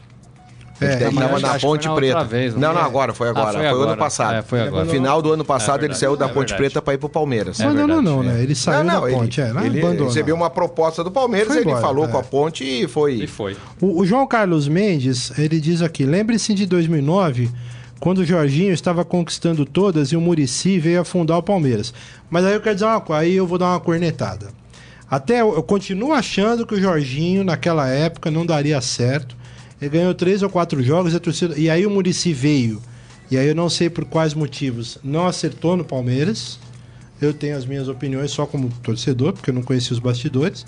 É, ele estava na Ponte na Preta. Vez, não, não, é? agora, foi agora. Ah, foi, foi agora. ano passado. É, foi agora. Final do ano passado, é ele saiu da Ponte Preta para ir pro Palmeiras. É não, não, não, né? Ele saiu não, não, da Ponte, ele, é, ele recebeu uma proposta do Palmeiras, embora, ele falou com a Ponte e foi. E foi. O, o João Carlos Mendes, ele diz aqui: lembre-se de 2009 quando o Jorginho estava conquistando todas e o Murici veio afundar o Palmeiras. Mas aí eu quero dizer uma coisa, aí eu vou dar uma cornetada. Até eu, eu continuo achando que o Jorginho, naquela época, não daria certo. Ele ganhou três ou quatro jogos e, torcida... e aí o Murici veio. E aí eu não sei por quais motivos não acertou no Palmeiras. Eu tenho as minhas opiniões só como torcedor, porque eu não conheci os bastidores.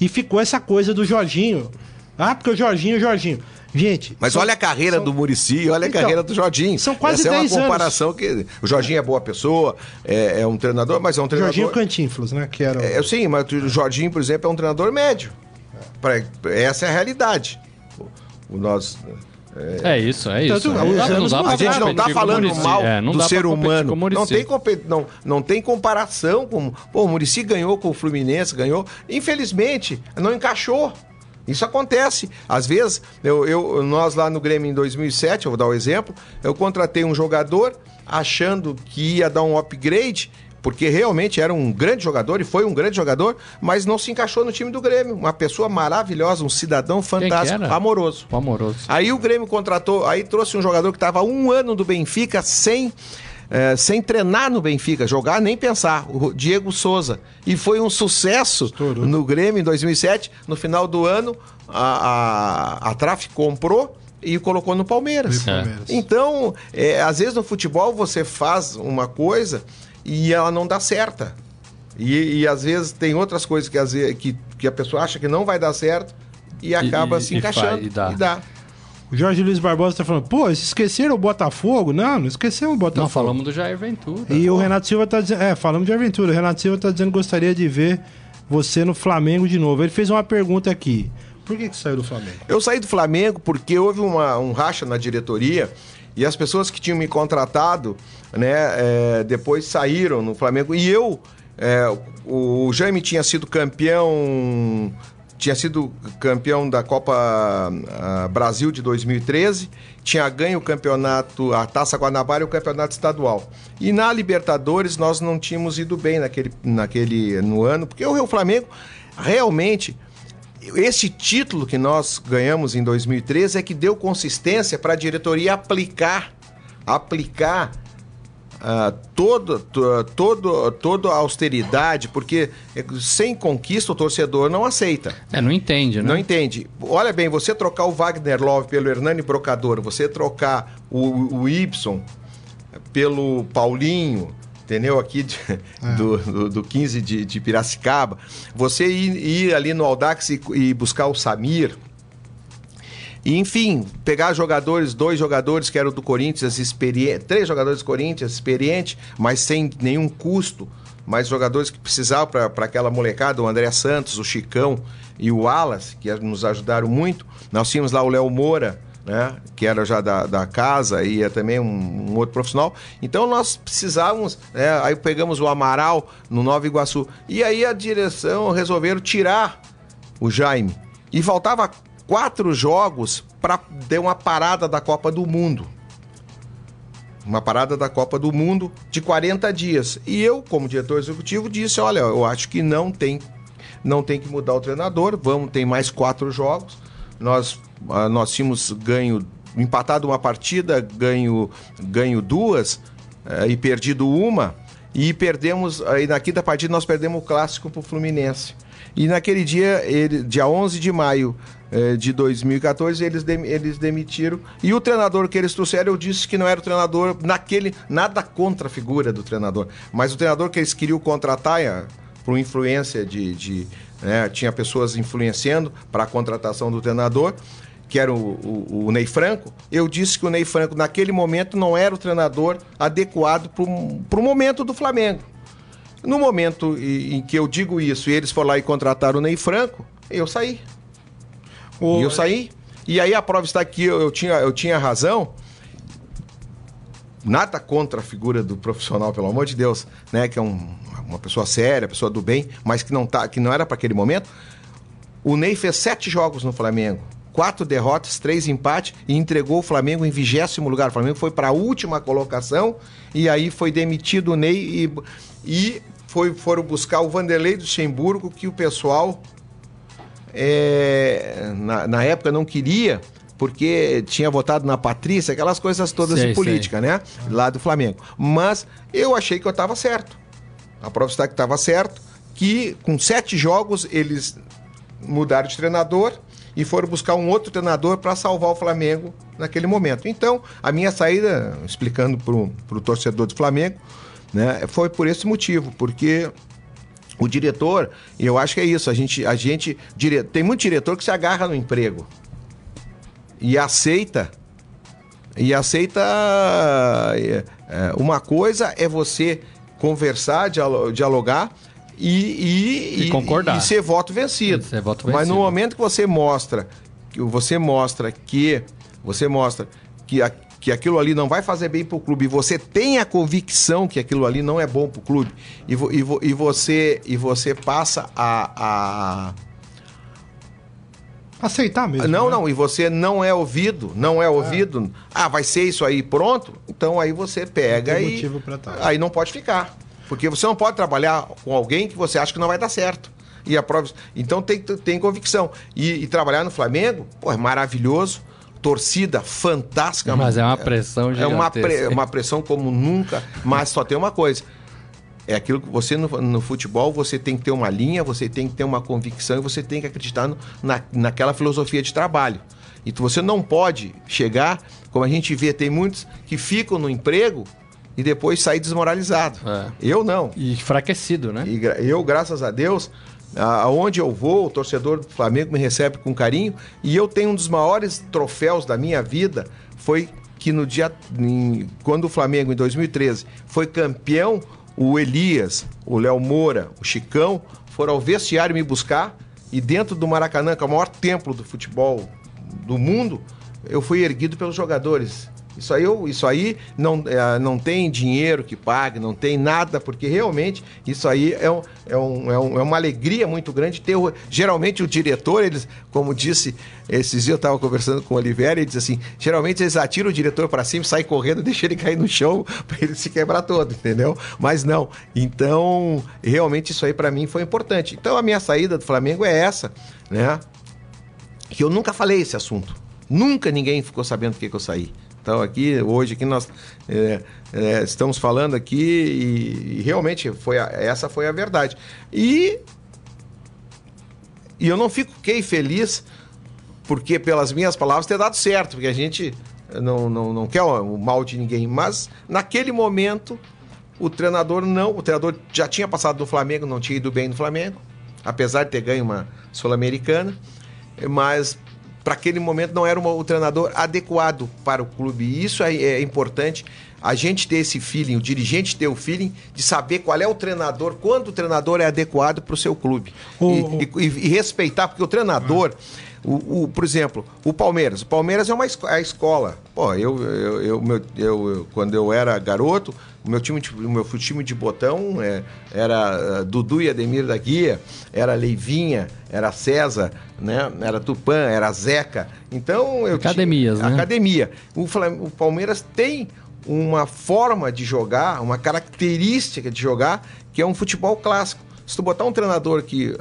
E ficou essa coisa do Jorginho. Ah, porque o Jorginho, o Jorginho. Gente. Mas são, olha a carreira são... do Murici, olha então, a carreira do Jorginho. São quase Essa 10 é uma comparação anos. que. O Jorginho é boa pessoa, é, é, um treinador, mas é um treinador. Jorginho Cantinflas, né? Que era. O... É, sim, mas o Jorginho, por exemplo, é um treinador médio. Pra, essa é a realidade o nosso. É, é isso, é isso. Tanto, é. A gente não está falando mal é, do ser humano. Não tem, não, não tem comparação com. Pô, o Murici ganhou com o Fluminense, ganhou. Infelizmente, não encaixou. Isso acontece. Às vezes, eu, eu, nós lá no Grêmio em 2007, eu vou dar um exemplo, eu contratei um jogador achando que ia dar um upgrade porque realmente era um grande jogador e foi um grande jogador, mas não se encaixou no time do Grêmio. Uma pessoa maravilhosa, um cidadão fantástico, amoroso. O amoroso. Aí o Grêmio contratou, aí trouxe um jogador que estava um ano do Benfica sem. É, sem treinar no Benfica, jogar nem pensar, o Diego Souza. E foi um sucesso Estourou. no Grêmio em 2007. No final do ano, a, a, a Traf comprou e colocou no Palmeiras. É. Então, é, às vezes no futebol você faz uma coisa e ela não dá certa. E, e às vezes tem outras coisas que, às vezes, que, que a pessoa acha que não vai dar certo e acaba e, se encaixando e, dá. e dá. O Jorge Luiz Barbosa está falando, pô, esqueceram o Botafogo? Não, não esquecemos o Botafogo. Não, falamos do Jair Ventura. E pô. o Renato Silva está dizendo, é, falamos do Jair Ventura. O Renato Silva está dizendo que gostaria de ver você no Flamengo de novo. Ele fez uma pergunta aqui. Por que, que saiu do Flamengo? Eu saí do Flamengo porque houve uma, um racha na diretoria e as pessoas que tinham me contratado, né, é, depois saíram no Flamengo. E eu, é, o Jaime tinha sido campeão, tinha sido campeão da Copa Brasil de 2013, tinha ganho o campeonato, a Taça Guanabara e o campeonato estadual. E na Libertadores nós não tínhamos ido bem naquele, naquele no ano, porque o Rio Flamengo realmente esse título que nós ganhamos em 2013 é que deu consistência para a diretoria aplicar, aplicar uh, todo, todo, toda a austeridade, porque sem conquista o torcedor não aceita. É, não entende, né? Não entende. Olha bem, você trocar o Wagner Love pelo Hernani Brocador, você trocar o, o Y pelo Paulinho, entendeu? Aqui de, é. do, do, do, 15 de, de Piracicaba. Você ir, ir, ali no Aldax e, e buscar o Samir. E, enfim, pegar jogadores, dois jogadores que eram do Corinthians, experiente, três jogadores do Corinthians, experientes, mas sem nenhum custo, mas jogadores que precisavam para aquela molecada, o André Santos, o Chicão e o Alas, que nos ajudaram muito. Nós tínhamos lá o Léo Moura, né? Que era já da, da casa e é também um, um, outro profissional. Então nós precisávamos, né? Aí pegamos o Amaral no Nova Iguaçu. E aí a direção resolveram tirar o Jaime. E faltava quatro jogos para ter uma parada da Copa do Mundo. Uma parada da Copa do Mundo de 40 dias. E eu, como diretor executivo, disse: olha, eu acho que não tem, não tem que mudar o treinador, vamos, tem mais quatro jogos. Nós, nós tínhamos ganho, empatado uma partida, ganho, ganho duas uh, e perdido uma. E perdemos, aí na quinta partida nós perdemos o clássico para o Fluminense. E naquele dia, ele, dia 11 de maio eh, de 2014, eles, de, eles demitiram. E o treinador que eles trouxeram, eu disse que não era o treinador naquele. Nada contra a figura do treinador. Mas o treinador que eles queriam contratar, é, por influência de. de né, tinha pessoas influenciando para a contratação do treinador que era o, o, o, Ney Franco, eu disse que o Ney Franco, naquele momento, não era o treinador adequado para o momento do Flamengo. No momento em que eu digo isso e eles foram lá e contrataram o Ney Franco, eu saí. E eu saí. E aí a prova está aqui, eu, eu, tinha, eu tinha razão. Nada contra a figura do profissional, pelo amor de Deus, né? Que é um, uma pessoa séria, pessoa do bem, mas que não, tá, que não era para aquele momento. O Ney fez sete jogos no Flamengo quatro derrotas, três empates e entregou o Flamengo em vigésimo lugar. O Flamengo foi para a última colocação e aí foi demitido o Ney e, e foi, foram buscar o Vanderlei do Luxemburgo, que o pessoal é, na, na, época não queria, porque tinha votado na Patrícia, aquelas coisas todas sei, de política, sei. né? Lá do Flamengo. Mas eu achei que eu estava certo. A prova está que estava certo, que com sete jogos eles mudaram de treinador e foram buscar um outro treinador para salvar o Flamengo naquele momento. Então, a minha saída, explicando para o torcedor do Flamengo, né, foi por esse motivo, porque o diretor, eu acho que é isso, a gente, a gente dire... tem muito diretor que se agarra no emprego e aceita e aceita é, é, uma coisa é você conversar, dialogar e, e, e concordar. E, ser voto vencido. Ser voto vencido. Mas no momento que você mostra que você mostra que você mostra que, a, que aquilo ali não vai fazer bem para o clube e você tem a convicção que aquilo ali não é bom para o clube e, vo, e, vo, e, você e você passa a, a aceitar mesmo. Não, né? não, e você não é ouvido, não é ouvido. É. Ah, vai ser isso aí, pronto. Então aí você pega e aí não pode ficar. Porque você não pode trabalhar com alguém que você acha que não vai dar certo. E a prova... Então tem, tem convicção. E, e trabalhar no Flamengo, pô, é maravilhoso. Torcida fantástica. Mas é uma pressão gigantesca. É uma, pre... uma pressão como nunca. Mas só tem uma coisa. É aquilo que você no, no, futebol você tem que ter uma linha, você tem que ter uma convicção e você tem que acreditar no, na, naquela filosofia de trabalho. E você não pode chegar, como a gente vê, tem muitos que ficam no emprego e depois sair desmoralizado. É. Eu não. E enfraquecido, né? E eu, graças a Deus, aonde eu vou, o torcedor do Flamengo me recebe com carinho e eu tenho um dos maiores troféus da minha vida foi que no dia em, quando o Flamengo em 2013 foi campeão, o Elias, o Léo Moura, o Chicão foram ao vestiário me buscar e dentro do Maracanã, que é o maior templo do futebol do mundo, eu fui erguido pelos jogadores. Isso aí, isso aí não, é, não tem dinheiro que pague, não tem nada, porque realmente isso aí é, um, é, um, é, um, é uma alegria muito grande ter. O, geralmente o diretor, eles, como disse, esses dias eu estava conversando com o Oliveira e disse assim: geralmente eles atiram o diretor para cima, sai correndo, deixa ele cair no chão para ele se quebrar todo, entendeu? Mas não. Então, realmente isso aí para mim foi importante. Então a minha saída do Flamengo é essa, né? Que eu nunca falei esse assunto. Nunca ninguém ficou sabendo por que eu saí. Então aqui hoje aqui nós é, é, estamos falando aqui e, e, realmente foi a, essa foi a verdade. E, e eu não fiquei feliz porque pelas minhas palavras ter dado certo, porque a gente não, não, não quer o mal de ninguém, mas naquele momento o treinador não, o treinador já tinha passado do Flamengo, não tinha ido bem no Flamengo, apesar de ter ganho uma Sul-Americana, mas para aquele momento não era o treinador adequado para o clube. E isso é, é, importante, a gente ter esse feeling, o dirigente ter o feeling de saber qual é o treinador, quando o treinador é adequado para o seu clube. E, e, e, respeitar, porque o treinador. O, o, por exemplo, o Palmeiras. O Palmeiras é uma esco é a escola. Pô, eu, eu, eu, meu, eu, eu, quando eu era garoto, o meu time de, o meu time de botão é, era uh, Dudu e Ademir da Guia, era Leivinha, era César, né? era Tupã, era Zeca. Então eu Academias, tinha, né? Academia. O, o Palmeiras tem uma forma de jogar, uma característica de jogar, que é um futebol clássico. Se tu botar um treinador que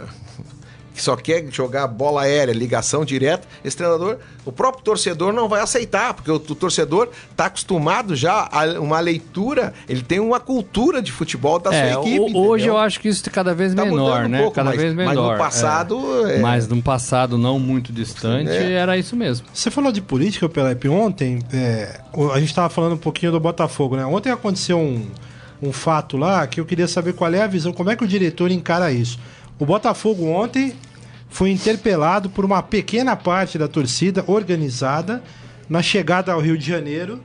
que só quer jogar bola aérea, ligação direta, esse treinador, o próprio torcedor não vai aceitar, porque o, o torcedor está acostumado já a uma leitura, ele tem uma cultura de futebol da é, sua equipe. O, hoje eu acho que isso é cada vez tá menor, né? Um pouco, cada mas, vez menor. Mas no passado. É. É... Mas no passado não muito distante é. era isso mesmo. Você falou de política, Pelepe, ontem é, a gente estava falando um pouquinho do Botafogo, né? Ontem aconteceu um, um fato lá que eu queria saber qual é a visão, como é que o diretor encara isso. O Botafogo ontem foi interpelado por uma pequena parte da torcida organizada na chegada ao Rio de Janeiro,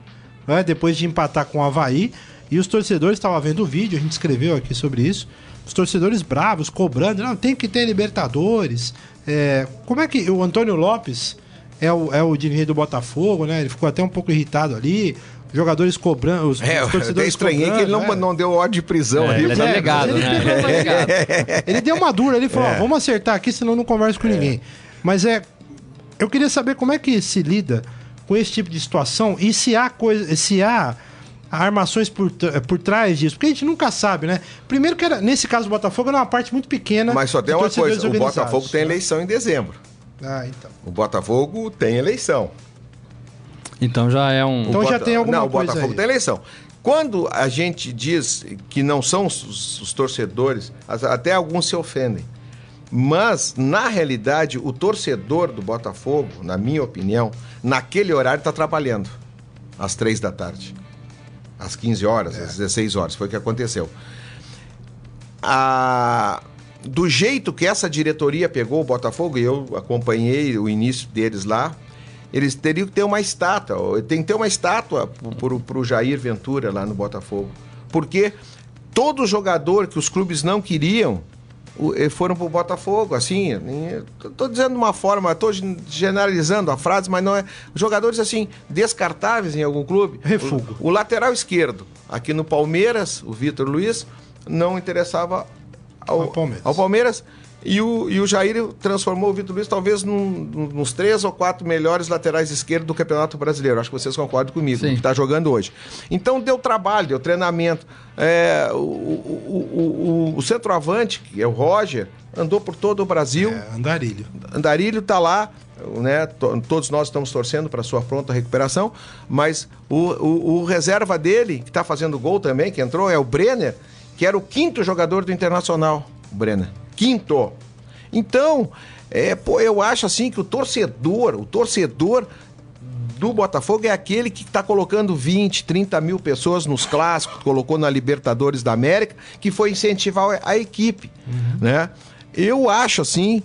né, depois de empatar com o Havaí. E os torcedores estavam vendo o vídeo, a gente escreveu aqui sobre isso. Os torcedores bravos, cobrando, não, tem que ter Libertadores. É, como é que o Antônio Lopes é o, é o do Botafogo, né? Ele ficou até um pouco irritado ali jogadores cobrando, os, é, os torcedores eu estranhei cobrando, que ele não, é. não deu ordem de prisão é, ali. Ele, é delegado, ele, né? ele, ele deu uma dura, ele falou, ó, vamos acertar aqui, senão não converso com ninguém. Mas é, eu queria saber como é que se lida com esse tipo de situação e se há coisa, se há armações por, por trás disso, porque a gente nunca sabe, né? Primeiro que era, nesse caso do Botafogo era uma parte muito pequena. Mas só tem uma coisa, o Botafogo tem eleição em dezembro. Ah, então. O Botafogo tem eleição. Então já é um. Então o já Bota... tem alguma não, coisa. Não, o Botafogo aí. tem eleição. Quando a gente diz que não são os, os, torcedores, até alguns se ofendem. Mas, na realidade, o torcedor do Botafogo, na minha opinião, naquele horário está trabalhando. Às três da tarde. Às 15 horas, é. às 16 horas. Foi o que aconteceu. A... Do jeito que essa diretoria pegou o Botafogo, e eu acompanhei o início deles lá, eles teriam que ter uma estátua. Tem que ter uma estátua para o Jair Ventura lá no Botafogo. Porque todo jogador que os clubes não queriam foram para o Botafogo. Assim, estou dizendo de uma forma, estou generalizando a frase, mas não é. Jogadores assim, descartáveis em algum clube. Refugo. O, o lateral esquerdo, aqui no Palmeiras, o Vitor Luiz, não interessava ao, ao Palmeiras. Ao Palmeiras e o, e o Jair transformou o Vitor Luiz talvez num, nos três ou quatro melhores laterais esquerdos do Campeonato Brasileiro. Acho que vocês concordam comigo, Sim. que está jogando hoje. Então deu trabalho, deu treinamento. É, o, o, o, o, centroavante, que é o Roger, andou por todo o Brasil. É, Andarilho. Andarilho está lá. Né? Todos nós estamos torcendo para sua pronta recuperação, mas o, o, o reserva dele, que está fazendo gol também, que entrou, é o Brenner, que era o quinto jogador do Internacional. O Brenner quinto. Então, é, pô, eu acho assim que o torcedor, o torcedor do Botafogo é aquele que está colocando 20, 30 mil pessoas nos clássicos, colocou na Libertadores da América, que foi incentivar a equipe. Uhum. Né? Eu acho assim.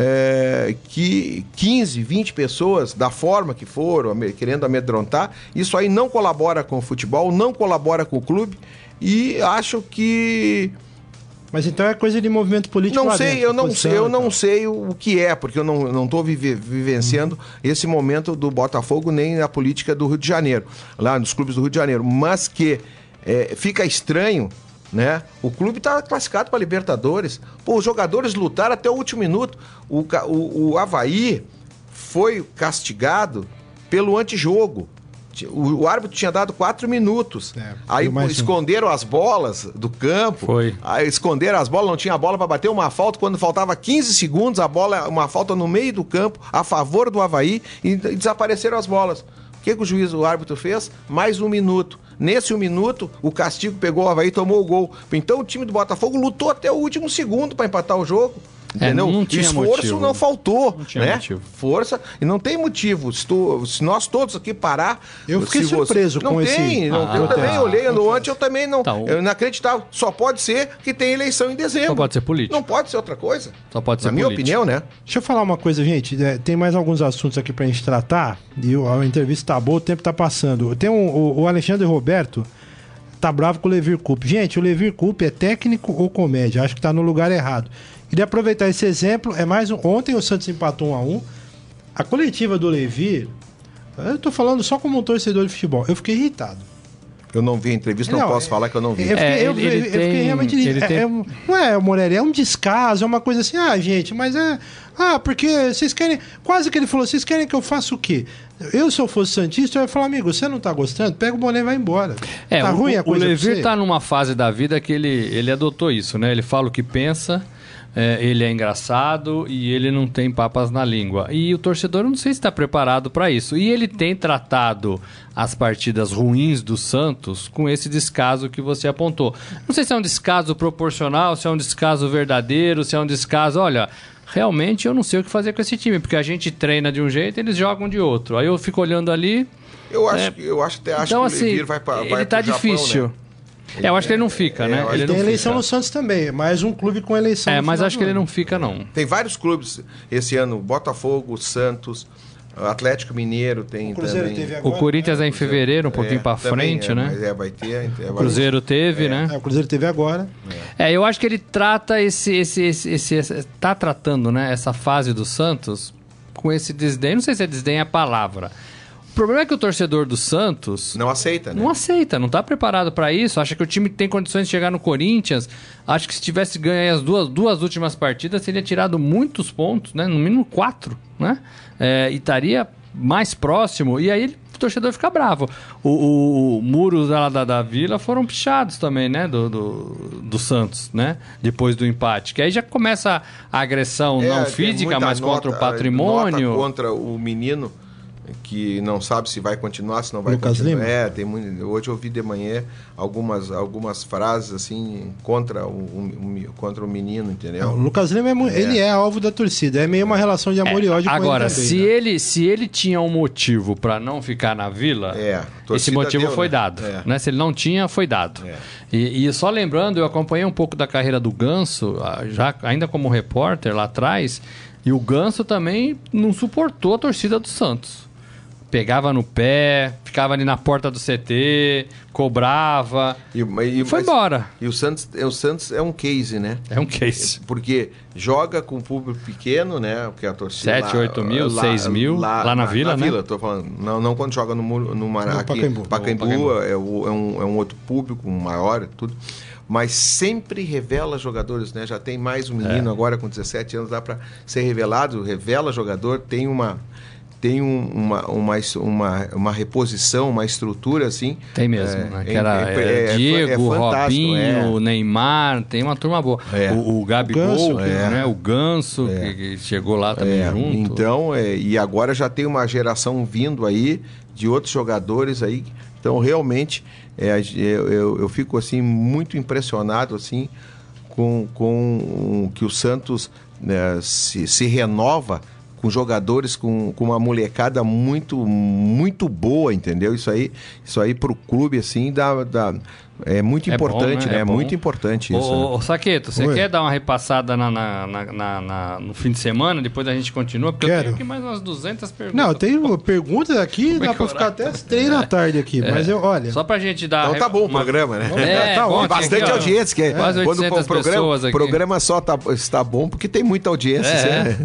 É, que 15, 20 pessoas, da forma que foram, querendo amedrontar, isso aí não colabora com o futebol, não colabora com o clube, e acho que mas então é coisa de movimento político Não sei, dentro, eu não sei, eu não sei o que é, porque eu não não estou vive, vivenciando uhum. esse momento do Botafogo nem a política do Rio de Janeiro, lá nos clubes do Rio de Janeiro, mas que é, fica estranho né? O clube está classificado para Libertadores. Pô, os jogadores lutaram até o último minuto. O, o, o Havaí foi castigado pelo antijogo. O, o árbitro tinha dado quatro minutos. É, aí esconderam as bolas do campo. Foi. Aí esconderam as bolas, não tinha bola para bater uma falta. Quando faltava 15 segundos, a bola, uma falta no meio do campo, a favor do Havaí, e, e desapareceram as bolas. O que, que o juiz, o árbitro fez? Mais um minuto. Nesse um minuto, o castigo pegou o Havaí e tomou o gol. Então o time do Botafogo lutou até o último segundo para empatar o jogo. Entendeu? É, não tinha Esforço motivo. não faltou. Não tinha né? motivo. Força. E não tem motivo. Se, tu, se nós todos aqui parar. Eu fiquei surpreso você... com não esse. Tem, não, Ah, eu tá. também olhei no ontem, eu também não. Tá, eu não acreditava. Só pode ser que tem eleição em dezembro. Só pode ser político. Não pode ser outra coisa. Só pode ser Na minha político. opinião, né? Deixa eu falar uma coisa, gente. É, tem mais alguns assuntos aqui pra gente tratar. E o- a entrevista tá boa, o tempo tá passando. Tem um, o, o Alexandre Roberto tá bravo com o Levir Coupe. Gente, o Levir Coupe é técnico ou comédia? Acho que tá no lugar errado. Queria aproveitar esse exemplo. É mais um. Ontem o Santos empatou 1 a 1 A coletiva do Levi, eu tô falando só como um torcedor de futebol, eu fiquei irritado. Eu não vi a entrevista, não, Não, posso é- falar que eu não vi. Eu fiquei, É, eu- ele- eu- ele eu fiquei realmente. ele é- tem- é um- não é, Morelli, é um descaso, é uma coisa assim, ah, gente, mas é. Ah, porque vocês querem. Quase que ele falou, vocês querem que eu faça o quê? Eu, se eu fosse Santista, eu ia falar, amigo, você não tá gostando? Pega o boné e vai embora. É, tá o, ruim a o coisa pra Levir você? tá numa fase da vida que ele, ele adotou isso, né? Ele fala o que pensa, é, ele é engraçado e ele não tem papas na língua. E o torcedor eu não sei se está preparado para isso. E ele tem tratado as partidas ruins do Santos com esse descaso que você apontou. Não sei se é um descaso proporcional, se é um descaso verdadeiro, se é um descaso. Olha. Realmente eu não sei o que fazer com esse time, porque a gente treina de um jeito eles jogam de outro. Aí eu fico olhando ali, Eu acho, É. que- eu acho, até acho então, que o assim, Levir vai para ele tá difícil. É, eu acho que ele não fica, É, né? Ele Tem eleição fica. no Santos também, mais um clube com eleição. É, mas acho que ele não fica, não. Tem vários clubes esse ano: Botafogo, Santos, Atlético Mineiro tem O Cruzeiro também. teve O agora. Corinthians é em fevereiro, um pouquinho É, pra também frente, é, né? É, vai ter. é, O vai- Cruzeiro teve, né? É, o Cruzeiro teve agora. É, eu acho que ele trata esse, esse, esse, esse, esse- tá tratando, né, essa fase do Santos com esse desdém. Não sei se é desdém a palavra. O problema é que o torcedor do Santos Não aceita, né? não aceita, não tá preparado para isso. Acha que o time tem condições de chegar no Corinthians. Acho que se tivesse ganho as duas, duas últimas partidas, teria tirado muitos pontos, né? No mínimo quatro, né? É, e estaria mais próximo. E aí ele- o torcedor fica bravo. O, o, o muros da, da, da Vila foram pichados também, né? Do, do, do Santos, né? Depois do empate. Que aí já começa a agressão É, não física, mas contra o nota- patrimônio. nota contra o menino que não sabe se vai continuar, se não vai Lucas continuar. Lima? É, tem muito. Hoje eu vi de manhã algumas, algumas frases assim contra o, o- o- contra o menino, entendeu? O Lucas Lima é, mu- ele é alvo da torcida. É meio uma relação de amor e ódio Agora, com ele também, se, né? ele, se ele tinha um motivo para não ficar na vila, É, esse motivo deu, foi né? dado. É. Né? Se ele não tinha, foi dado. É. E, e só lembrando, eu acompanhei um pouco da carreira do Ganso, ah, já ainda como repórter lá atrás, e o Ganso também não suportou a torcida do Santos. Pegava no pé, ficava ali na porta do CT, cobrava. E, e- Foi mas- embora. E o Santos, o Santos é um case, né? É um case. Porque joga com público pequeno, né? Porque a torcida. Sete, oito mil, seis mil, lá na Vila, né? Vila, tô falando. Não, não quando joga no, no, Mar- No aqui, Pacaembu. Pacaembu, Pacaembu. É, o- é um, é um outro público, um maior, tudo. Mas sempre revela jogadores, né? Já tem mais um É. menino agora com 17 anos, dá para ser revelado, revela jogador, tem uma tem um- uma, uma, uma, uma reposição, uma estrutura assim. Tem mesmo, É, né? é- Que era é- é, é- é Diego, fantástico, Robinho, é. Neymar, tem uma turma boa. É. O, o Gabigol, O Ganso, que, é. né? O Ganso, que, que chegou lá também É, junto. Então, é, e agora já tem uma geração vindo aí de outros jogadores aí. Então, realmente, é, eu, eu, eu fico assim muito impressionado assim com, com o que o Santos né, se, se renova com jogadores com, com uma molecada muito muito boa, entendeu? Isso aí, isso aí pro clube assim dá, dá é muito É bom, importante, né? né? É É, bom. muito importante Ô, isso. né? ô, ô, Saqueto, você Oi. quer dar uma repassada na, na- na- na- na- no fim de semana? Depois a gente continua? Porque eu Quero. tenho aqui mais umas 200 perguntas. Não, tem uma pergunta aqui, Como é dá que pra eu ficar até as três da tarde aqui. Mas eu, olha. Só pra gente dar... Então tá bom o uma- programa, né? É, Tá bom, Bastante aqui, audiência, que é- Quase quando 800 o programa, pessoas aqui. programa só tá, está bom porque tem muita audiência. É.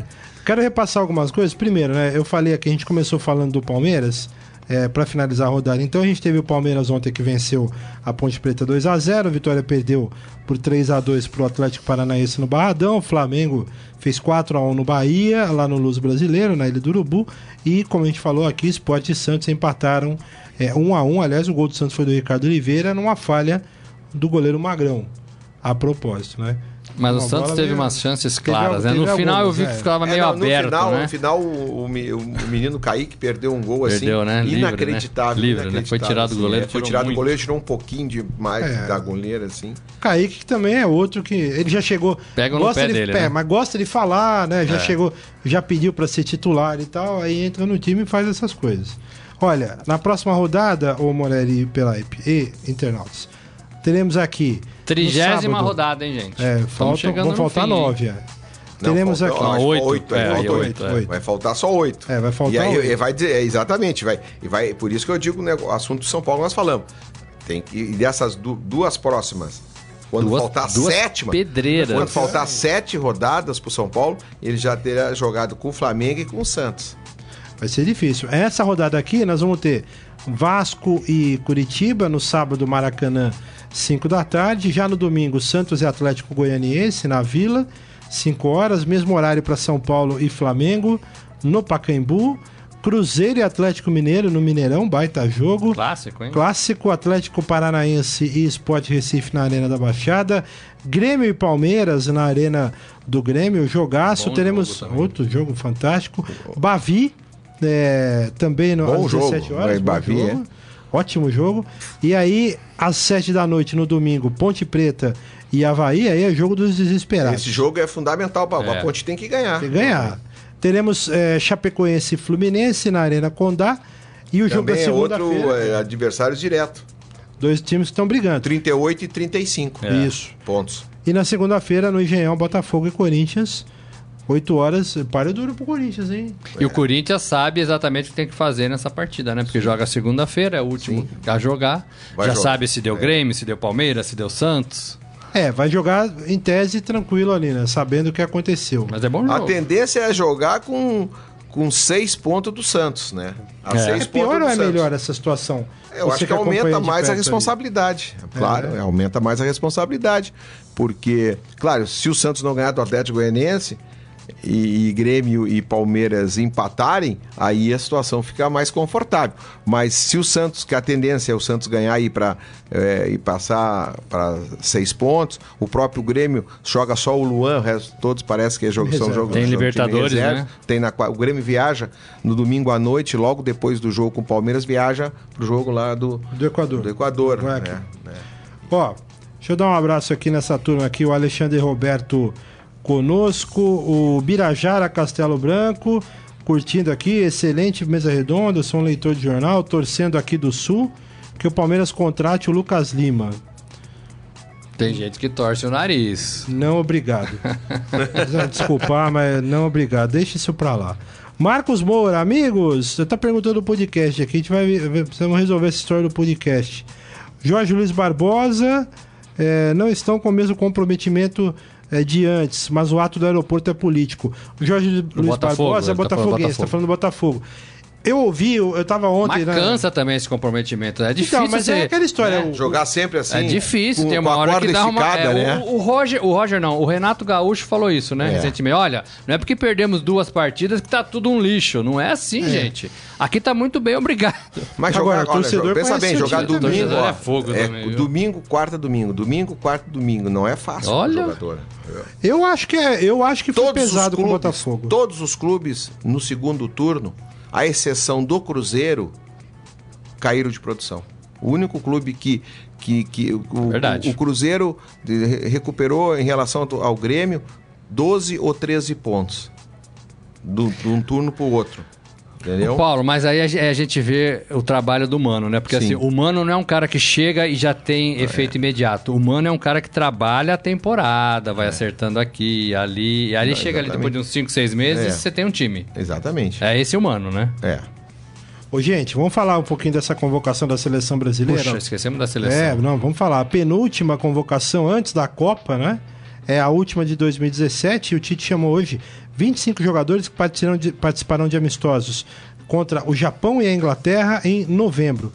Quero repassar algumas coisas. Primeiro, né? Eu falei aqui, a gente começou falando do Palmeiras. É, para finalizar a rodada. Então a gente teve o Palmeiras ontem que venceu a Ponte Preta 2 a 0 a Vitória perdeu por 3 a 2 pro Atlético Paranaense no Barradão. O Flamengo fez 4 a 1 no Bahia, lá no Luz Brasileiro, na Ilha do Urubu. E como a gente falou aqui, Sport e Santos empataram é, 1 a 1 Aliás, o gol do Santos foi do Ricardo Oliveira numa falha do goleiro Magrão. A propósito, né? Mas o Santos teve meio- umas chances Teve claras, né? al- No teve final eu vi é. que ficava É, meio não, no aberto, final, né? No final, o, o o menino Kaique perdeu um gol Perdeu, assim. né? Livre, né? Inacreditável. Livre, né? inacreditável, Foi tirado do assim, goleiro, é. Foi tirou tirado muito. do goleiro, tirou um pouquinho de mais É. da goleira, assim. Kaique que também é outro que ele já chegou. Pega no pé de, dele, é, né? Mas gosta de falar, né? Já É. chegou, já pediu pra ser titular e tal. Aí entra no time e faz essas coisas. Olha, na próxima rodada, o Morelli e Pelaipe e internautas, teremos aqui. Trigésima rodada, hein, gente? É, faltam, vão no faltar nove. é. Não, teremos falta- aqui. que Oito, oito, é, aí oito. oito, oito. Vai faltar só oito. É, vai faltar E aí oito. vai dizer, é, exatamente, vai, e vai. Por isso que eu digo né, o assunto do São Paulo nós falamos. Tem que, e dessas du- duas próximas, quando Duas- faltar duas sétima. pedreiras. Quando faltar sete rodadas pro São Paulo, ele já terá jogado com o Flamengo e com o Santos. Vai ser difícil. Essa rodada aqui nós vamos ter Vasco e Curitiba no sábado Maracanã, 5 da tarde. Já no domingo, Santos e Atlético Goianiense na Vila, 5 horas, mesmo horário para São Paulo e Flamengo no Pacaembu. Cruzeiro e Atlético Mineiro no Mineirão, baita jogo. Clássico, hein? Clássico Atlético Paranaense e Sport Recife na Arena da Baixada. Grêmio e Palmeiras na Arena do Grêmio. Jogaço. Bom Teremos jogo também. outro jogo fantástico. Bavi, é, também no, Bom às jogo, 17 horas. Bavi, jogo. Ótimo jogo. E aí, às 7 da noite no domingo, Ponte Preta e Havaí, aí é jogo dos desesperados. Esse jogo é fundamental para É. a Ponte tem que ganhar. Tem que ganhar. Teremos é, Chapecoense e Fluminense na Arena Condá. E o jogo da Também é outro segunda-feira. é, adversário direto. Dois times que estão brigando. 38 e 35 É. Isso. pontos. E na segunda-feira, no Engenhão, Botafogo e Corinthians. 8 horas. Para duro pro Corinthians, hein? E o Corinthians sabe exatamente o que tem que fazer nessa partida, né? Porque joga segunda-feira, é o último a jogar. Vai Já jogar. sabe se deu É. Grêmio, se deu Palmeiras, se deu Santos. É, vai jogar em tese tranquilo ali, né? Sabendo o que aconteceu. Mas é bom A jogo. tendência é jogar com, com seis pontos do Santos, né? A É. seis É pior pontos ou é Santos. melhor essa situação? Eu Você acho que acompanha aumenta mais a perto ali. responsabilidade. Claro, É. aumenta mais a responsabilidade. Porque, claro, se o Santos não ganhar do Atlético Goianiense e, e Grêmio e Palmeiras empatarem, aí a situação fica mais confortável. Mas se o Santos, que a tendência é o Santos ganhar e para e passar para seis pontos, o próprio Grêmio joga só o Luan, o resto todos parece que é jogo, são Reserva. jogos Tem Libertadores, reserva. né? Tem na, o Grêmio viaja no domingo à noite, logo depois do jogo com o Palmeiras, viaja pro jogo lá do, Do Equador. do Equador. Né? É. Ó, deixa eu dar um abraço aqui nessa turma aqui, o Alexandre Roberto conosco, o Birajara Castelo Branco, curtindo aqui, excelente mesa redonda, sou um leitor de jornal, torcendo aqui do Sul, que o Palmeiras contrate o Lucas Lima. Tem gente que torce o nariz. Não, obrigado. Desculpar, mas não obrigado. Deixa isso pra lá. Marcos Moura, amigos, você tá perguntando do podcast aqui, a gente vai precisamos resolver essa história do podcast. Jorge Luiz Barbosa eh, não estão com o mesmo comprometimento eh, de antes, mas o ato do aeroporto é político. O Jorge Luiz Botafogo, Barbosa é ele tá falando botafoguense, Botafogo. tá falando do Botafogo. Eu ouvi, eu, eu tava ontem... Mas né? cansa também esse comprometimento. É difícil Então, mas você... é aquela história. né? o- Jogar sempre assim. É difícil, com- tem uma com a hora corda que dá uma. esticada, é, né? o, o Roger, o Roger não, o Renato Gaúcho falou isso, né? É. Recentemente. Olha, não é porque perdemos duas partidas que tá tudo um lixo. Não é assim, gente. Aqui tá muito bem, obrigado. Mas Agora, jogar, o olha, torcedor pensa bem, jogar time domingo, também. ó, É fogo é, também, domingo, quarta, domingo, domingo, quarta, domingo, não é fácil pro Olha. jogador. Eu acho que é, eu acho que foi Todos pesado os com o clubes, Botafogo. todos os clubes no segundo turno, à exceção do Cruzeiro, caíram de produção. O único clube que que, que o, Verdade. o, Cruzeiro recuperou em relação ao, ao Grêmio 12 ou 13 pontos do, de um turno para o outro. Entendeu? Paulo, mas aí a ge- a gente vê o trabalho do Mano, né? Porque Sim. assim, o Mano não é um cara que chega e já tem efeito imediato. O Mano é um cara que trabalha a temporada, vai acertando aqui, ali. E ali Não, chega ali depois de uns 5, 6 meses É. você tem um time. Exatamente. É esse o Mano, né? É. Ô, gente, vamos falar um pouquinho dessa convocação da seleção brasileira? Puxa, esquecemos da seleção. É, não, vamos falar. A penúltima convocação antes da Copa, né? É a última de 2017 e o Tite chamou hoje 25 jogadores que participarão de, de amistosos contra o Japão e a Inglaterra em novembro.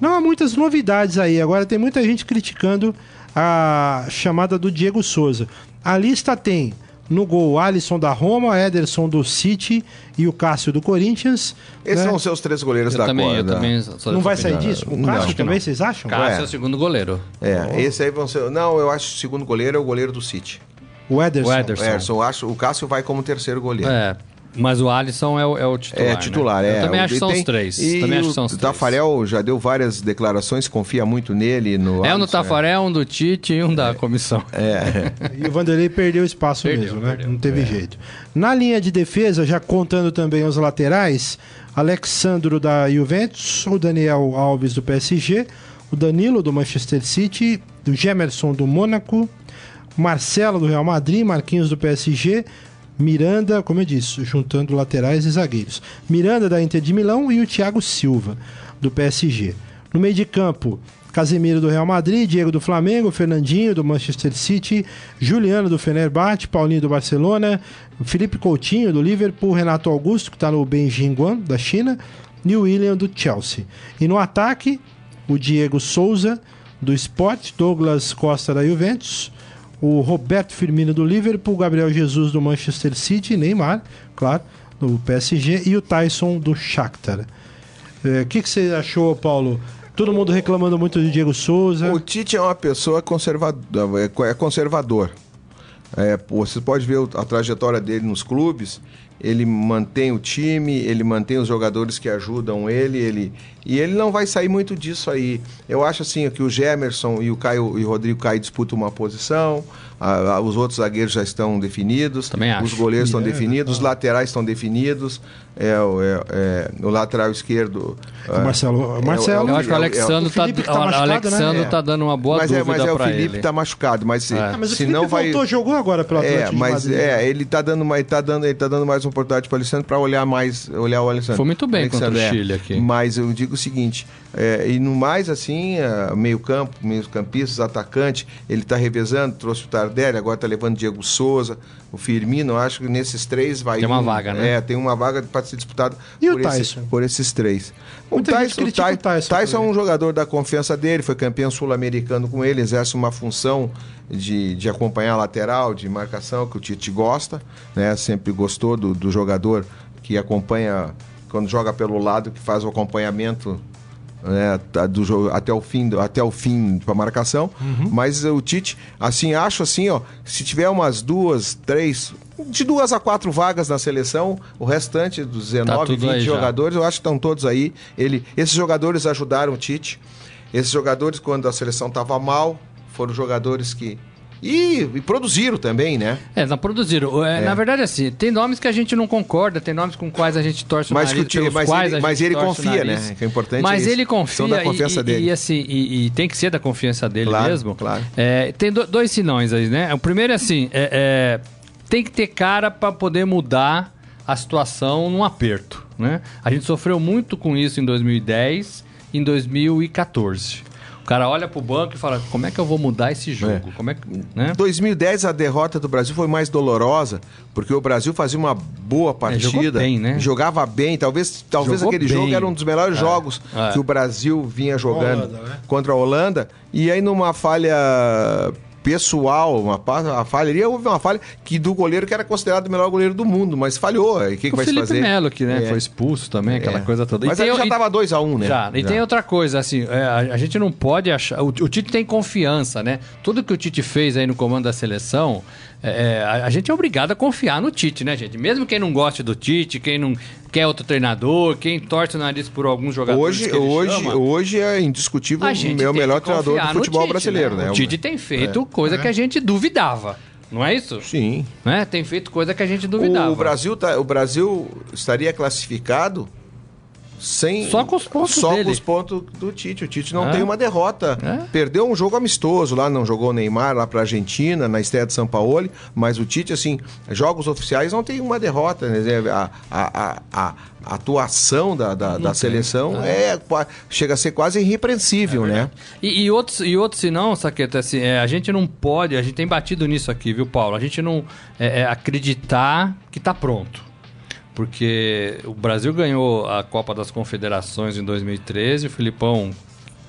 Não há muitas novidades aí. Agora tem muita gente criticando a chamada do Diego Souza. A lista tem no gol Alisson da Roma, Ederson do City e o Cássio do Corinthians. Esses né? são os seus três goleiros Eu da também, eu corda. também sou Não vai sair disso? O Não, Cássio que também, não. vocês acham? Cássio Ué. é o segundo goleiro. É, esse aí vão ser. Não, eu acho que o segundo goleiro é o goleiro do City. O Ederson. O Ederson. O Erson, eu acho, o Cássio vai como terceiro goleiro. É, mas o Alisson é o, é o titular. É, titular, né? é. Eu também acho que são tem- os três. E também acho o que são os três. Tafarel já deu várias declarações, confia muito nele. No É um do Alisson, Tafarel, um do Tite e um da comissão. É. E o Vanderlei perdeu espaço Perdeu, mesmo, né? perdeu. Não teve jeito. Na linha de defesa, já contando também os laterais, Alexandro da Juventus, o Daniel Alves do PSG, o Danilo do Manchester City, do Gemerson do Mônaco, Marcelo do Real Madrid, Marquinhos do PSG, Miranda, como eu disse, juntando laterais e zagueiros. Miranda da Inter de Milão e o Thiago Silva do PSG. No meio de campo, Casemiro do Real Madrid, Diego do Flamengo, Fernandinho do Manchester City, Juliano do Fenerbahçe, Paulinho do Barcelona, Felipe Coutinho do Liverpool, Renato Augusto, que está no Benjinguan, da China, e William do Chelsea. E no ataque, o Diego Souza do Sport, Douglas Costa da Juventus, o Roberto Firmino do Liverpool, Gabriel Jesus do Manchester City, Neymar, claro, do PSG, e o Tyson do Shakhtar. O é, que, que você achou, Paulo? Todo mundo reclamando muito do Diego Souza. O Tite é uma pessoa conservador, é conservador. É, você pode ver a trajetória dele nos clubes. Ele mantém o time, ele mantém os jogadores que ajudam ele, ele e ele não vai sair muito disso aí. Eu acho assim que o Gemerson e o Caio e o Rodrigo Caio disputam uma posição, a, a, os outros zagueiros já estão definidos, Também acho. os goleiros estão É, definidos, os laterais estão definidos, é, o- é- é, o lateral esquerdo. O Marcelo- o Marcelo- Eu acho que o é Alexandre o Felipe que tá, tá Alexandre né? tá dando uma boa mas é, dúvida mas é o Felipe ele. tá machucado, mas se, É. Ah, mas o se Felipe não vai voltou, jogou agora pelo é, Atlético mas de Madrid. é, ele tá dando mais, tá dando, ele tá dando mais uma oportunidade para o Alexandre para olhar mais, olhar o Alexandre. Foi muito bem contra o Alexandre, é. Chile aqui. Mas eu digo o seguinte, é, e no mais assim, é, meio campo, meio campistas, atacante, ele tá revezando, trouxe o Tardelli, agora tá levando Diego Souza, o Firmino, acho que nesses três vai Tem uma um- vaga, né? É, tem uma vaga para ser disputada E o por, esse- Tyson? por esses três. O Tyson, o critica Ty- o Tyson Tyson é um jogador da confiança dele, foi campeão sul-americano com ele, exerce uma função de, de acompanhar a lateral, de marcação, que o Tite gosta, né? Sempre gostou do, do jogador que acompanha, quando joga pelo lado, que faz o acompanhamento né, tá, do jogo até o fim, até o fim para marcação. Uhum. Mas o Tite, assim, acho assim, ó, se tiver umas duas, três, de duas a quatro vagas na seleção, o restante dos 19, Tá tudo 20 aí já. jogadores, eu acho que estão todos aí. Ele, esses jogadores ajudaram o Tite. Esses jogadores, quando a seleção estava mal, foram jogadores que. E, e produziram também, né? É, não produziram. É, Na verdade, assim, tem nomes que a gente não concorda, tem nomes com quais a gente torce o Mas nariz, que o pelos mas quais ele- mas ele confia, nariz. né? Que é importante Mas ele confia da confiança e, dele. E, assim, e, e tem que ser da confiança dele Claro, mesmo. claro. É, tem do- dois sinões aí, né? O primeiro é assim, é, é, tem que ter cara para poder mudar a situação num aperto, né? A gente sofreu muito com isso em 2010 e em 2014. O cara olha pro banco e fala, como é que eu vou mudar esse jogo? Como é que, né? 2010 a derrota do Brasil foi mais dolorosa, porque o Brasil fazia uma boa partida, É, jogou bem, né? jogava bem, talvez, talvez Jogou aquele bem. jogo era um dos melhores É, jogos é. que o Brasil vinha jogando Holanda, né? contra a Holanda, e aí numa falha pessoal, uma, a falha ali houve uma falha que do goleiro que era considerado o melhor goleiro do mundo, mas falhou, aí o que, vai se Felipe fazer? Melo, que né, É. foi expulso também, aquela É. coisa toda. Mas tem- aí já e- tava 2x1, né? Já, e tem outra coisa, assim, é, a, a gente não pode achar. O, o Tite tem confiança, né? Tudo que o Tite fez aí no comando da seleção, é, é, a, a gente é obrigado a confiar no Tite, né, gente? Mesmo quem não goste do Tite, quem não quer outro treinador, quem torce o nariz por alguns jogadores. Hoje, que ele hoje, chama, hoje é indiscutível a o melhor treinador do futebol Tite, brasileiro, né? O Tite tem feito coisa que a gente duvidava. Não é isso? Sim. Né? Tem feito coisa que a gente duvidava. O Brasil, tá, o Brasil estaria classificado sem Só com os pontos só dele. com os pontos do Tite. O Tite não É. tem uma derrota. É. Perdeu um jogo amistoso lá, não jogou o Neymar lá para Argentina na estreia de São Paulo, mas o Tite assim, jogos oficiais não tem uma derrota, né? A, a, a, a- a atuação da, da, da seleção é. qua- chega a ser quase irrepreensível, né? E, e outros, e outros, se não, Saqueta, assim, é, a gente não pode, a gente tem batido nisso aqui, viu, Paulo? A gente não é, é, acreditar que tá pronto. Porque o Brasil ganhou a Copa das Confederações em 2013, o Filipão,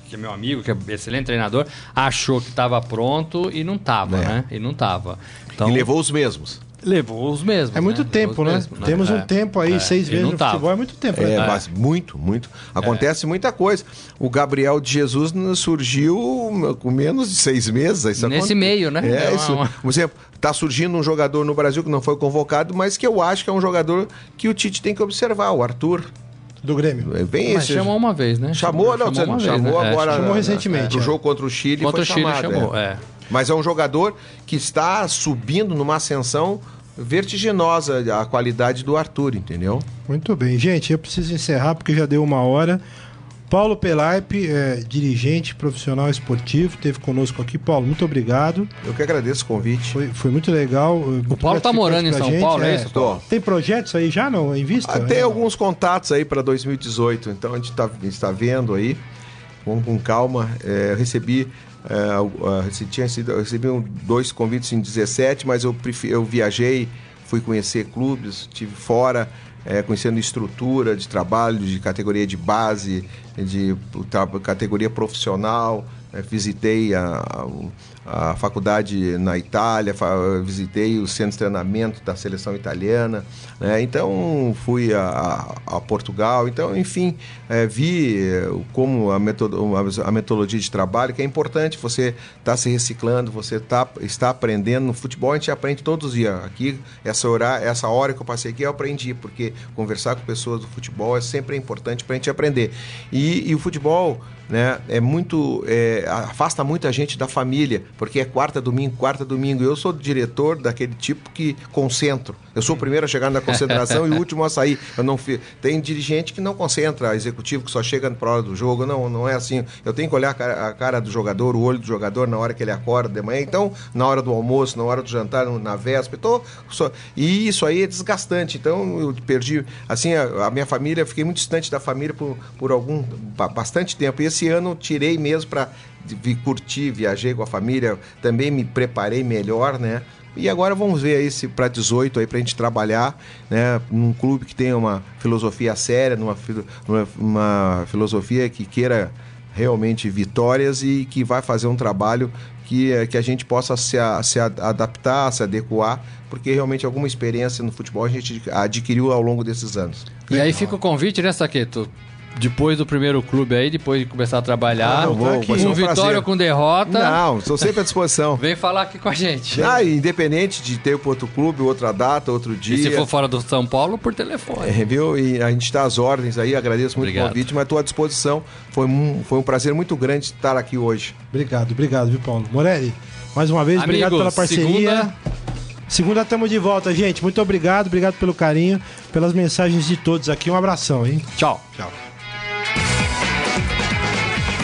que é meu amigo, que é excelente treinador, achou que estava pronto e não tava, É. né? E não tava. Então, E levou os mesmos. Levou os mesmos. É muito né? tempo, né? os mesmos, Temos É. um tempo aí, É. seis vezes não no tava. futebol, é muito tempo. É, né? mas muito, muito. Acontece muita coisa. O Gabriel de Jesus surgiu com menos de seis meses. Isso Nesse aconte- meio, né? É, É isso. uma- Por exemplo, está surgindo um jogador no Brasil que não foi convocado, mas que eu acho que é um jogador que o Tite tem que observar, o Arthur. Do Grêmio. É bem Mas esse. chamou uma vez, né? Chamou, não, você não uma vez, chamou né? É, agora. chamou na- recentemente, No é. jogo contra o Chile Contra foi o Chile chamado. chamou, é. é. Mas é um jogador que está subindo numa ascensão vertiginosa a qualidade do Arthur, entendeu? Muito bem. Gente, eu preciso encerrar porque já deu uma hora. Paulo Pelaipe, é, dirigente profissional esportivo, esteve conosco aqui. Paulo, muito obrigado. Eu que agradeço o convite. Foi, foi muito legal. O Paulo tá morando em São Paulo, é isso, Paulo? Tem projetos aí já não em vista? Ah, tem É, alguns contatos aí para 2018, então a gente está tá vendo aí. vamos com calma. É, eu recebi, é, uh, tinha sido, eu recebi um, dois convites em 17, mas eu, prefiro, eu viajei, fui conhecer clubes, tive fora, é, conhecendo estrutura de trabalho, de categoria de base, de categoria profissional, é, visitei a, a, a, faculdade na Itália, visitei o centro de treinamento da seleção italiana, né? então fui a, a, Portugal, então enfim, é, vi é, como a, metodo, a metodologia de trabalho, que é importante, você está se reciclando, você tá, está aprendendo, no futebol a gente aprende todos os dias, aqui essa hora, essa hora que eu passei aqui eu aprendi, porque conversar com pessoas do futebol é sempre importante para a gente aprender, e, e o futebol né? É muito. É, afasta muita gente da família, porque é quarta, domingo, quarta, domingo. Eu sou diretor daquele tipo que concentro. Eu sou o primeiro a chegar na concentração e o último a sair. Eu não Tem dirigente que não concentra, executivo que só chega para hora do jogo. Não, não é assim. Eu tenho que olhar a cara, a cara, do jogador, o olho do jogador na hora que ele acorda de manhã. Então, na hora do almoço, na hora do jantar, na véspera. Tô. E isso aí é desgastante. Então, eu perdi. Assim, a, a minha família, fiquei muito distante da família por, por algum. bastante tempo. E esse ano tirei mesmo para curtir, viajei com a família, também me preparei melhor, né? E agora vamos ver aí se para 18 aí para a gente trabalhar, né, num clube que tenha uma filosofia séria, numa, uma filosofia que queira realmente vitórias e que vai fazer um trabalho que, que a gente possa se, se adaptar, se adequar, porque realmente alguma experiência no futebol a gente adquiriu ao longo desses anos. E aí fica o convite, né, Saqueto? Depois do primeiro clube aí, depois de começar a trabalhar. Ah, vou, com um vitória ou com derrota. Não, estou sempre à disposição. Vem falar aqui com a gente. Ah, independente de ter outro clube, outra data, outro dia. E se for fora do São Paulo, por telefone. É, viu? E a gente está às ordens aí, agradeço muito obrigado. o convite, mas estou à disposição. Foi um, foi um prazer muito grande estar aqui hoje. Obrigado, obrigado, viu, Paulo? Morelli, mais uma vez, Amigos, obrigado pela parceria. Segunda... Segunda estamos de volta, gente. Muito obrigado, obrigado pelo carinho, pelas mensagens de todos aqui. Um abração, hein? Tchau. Tchau.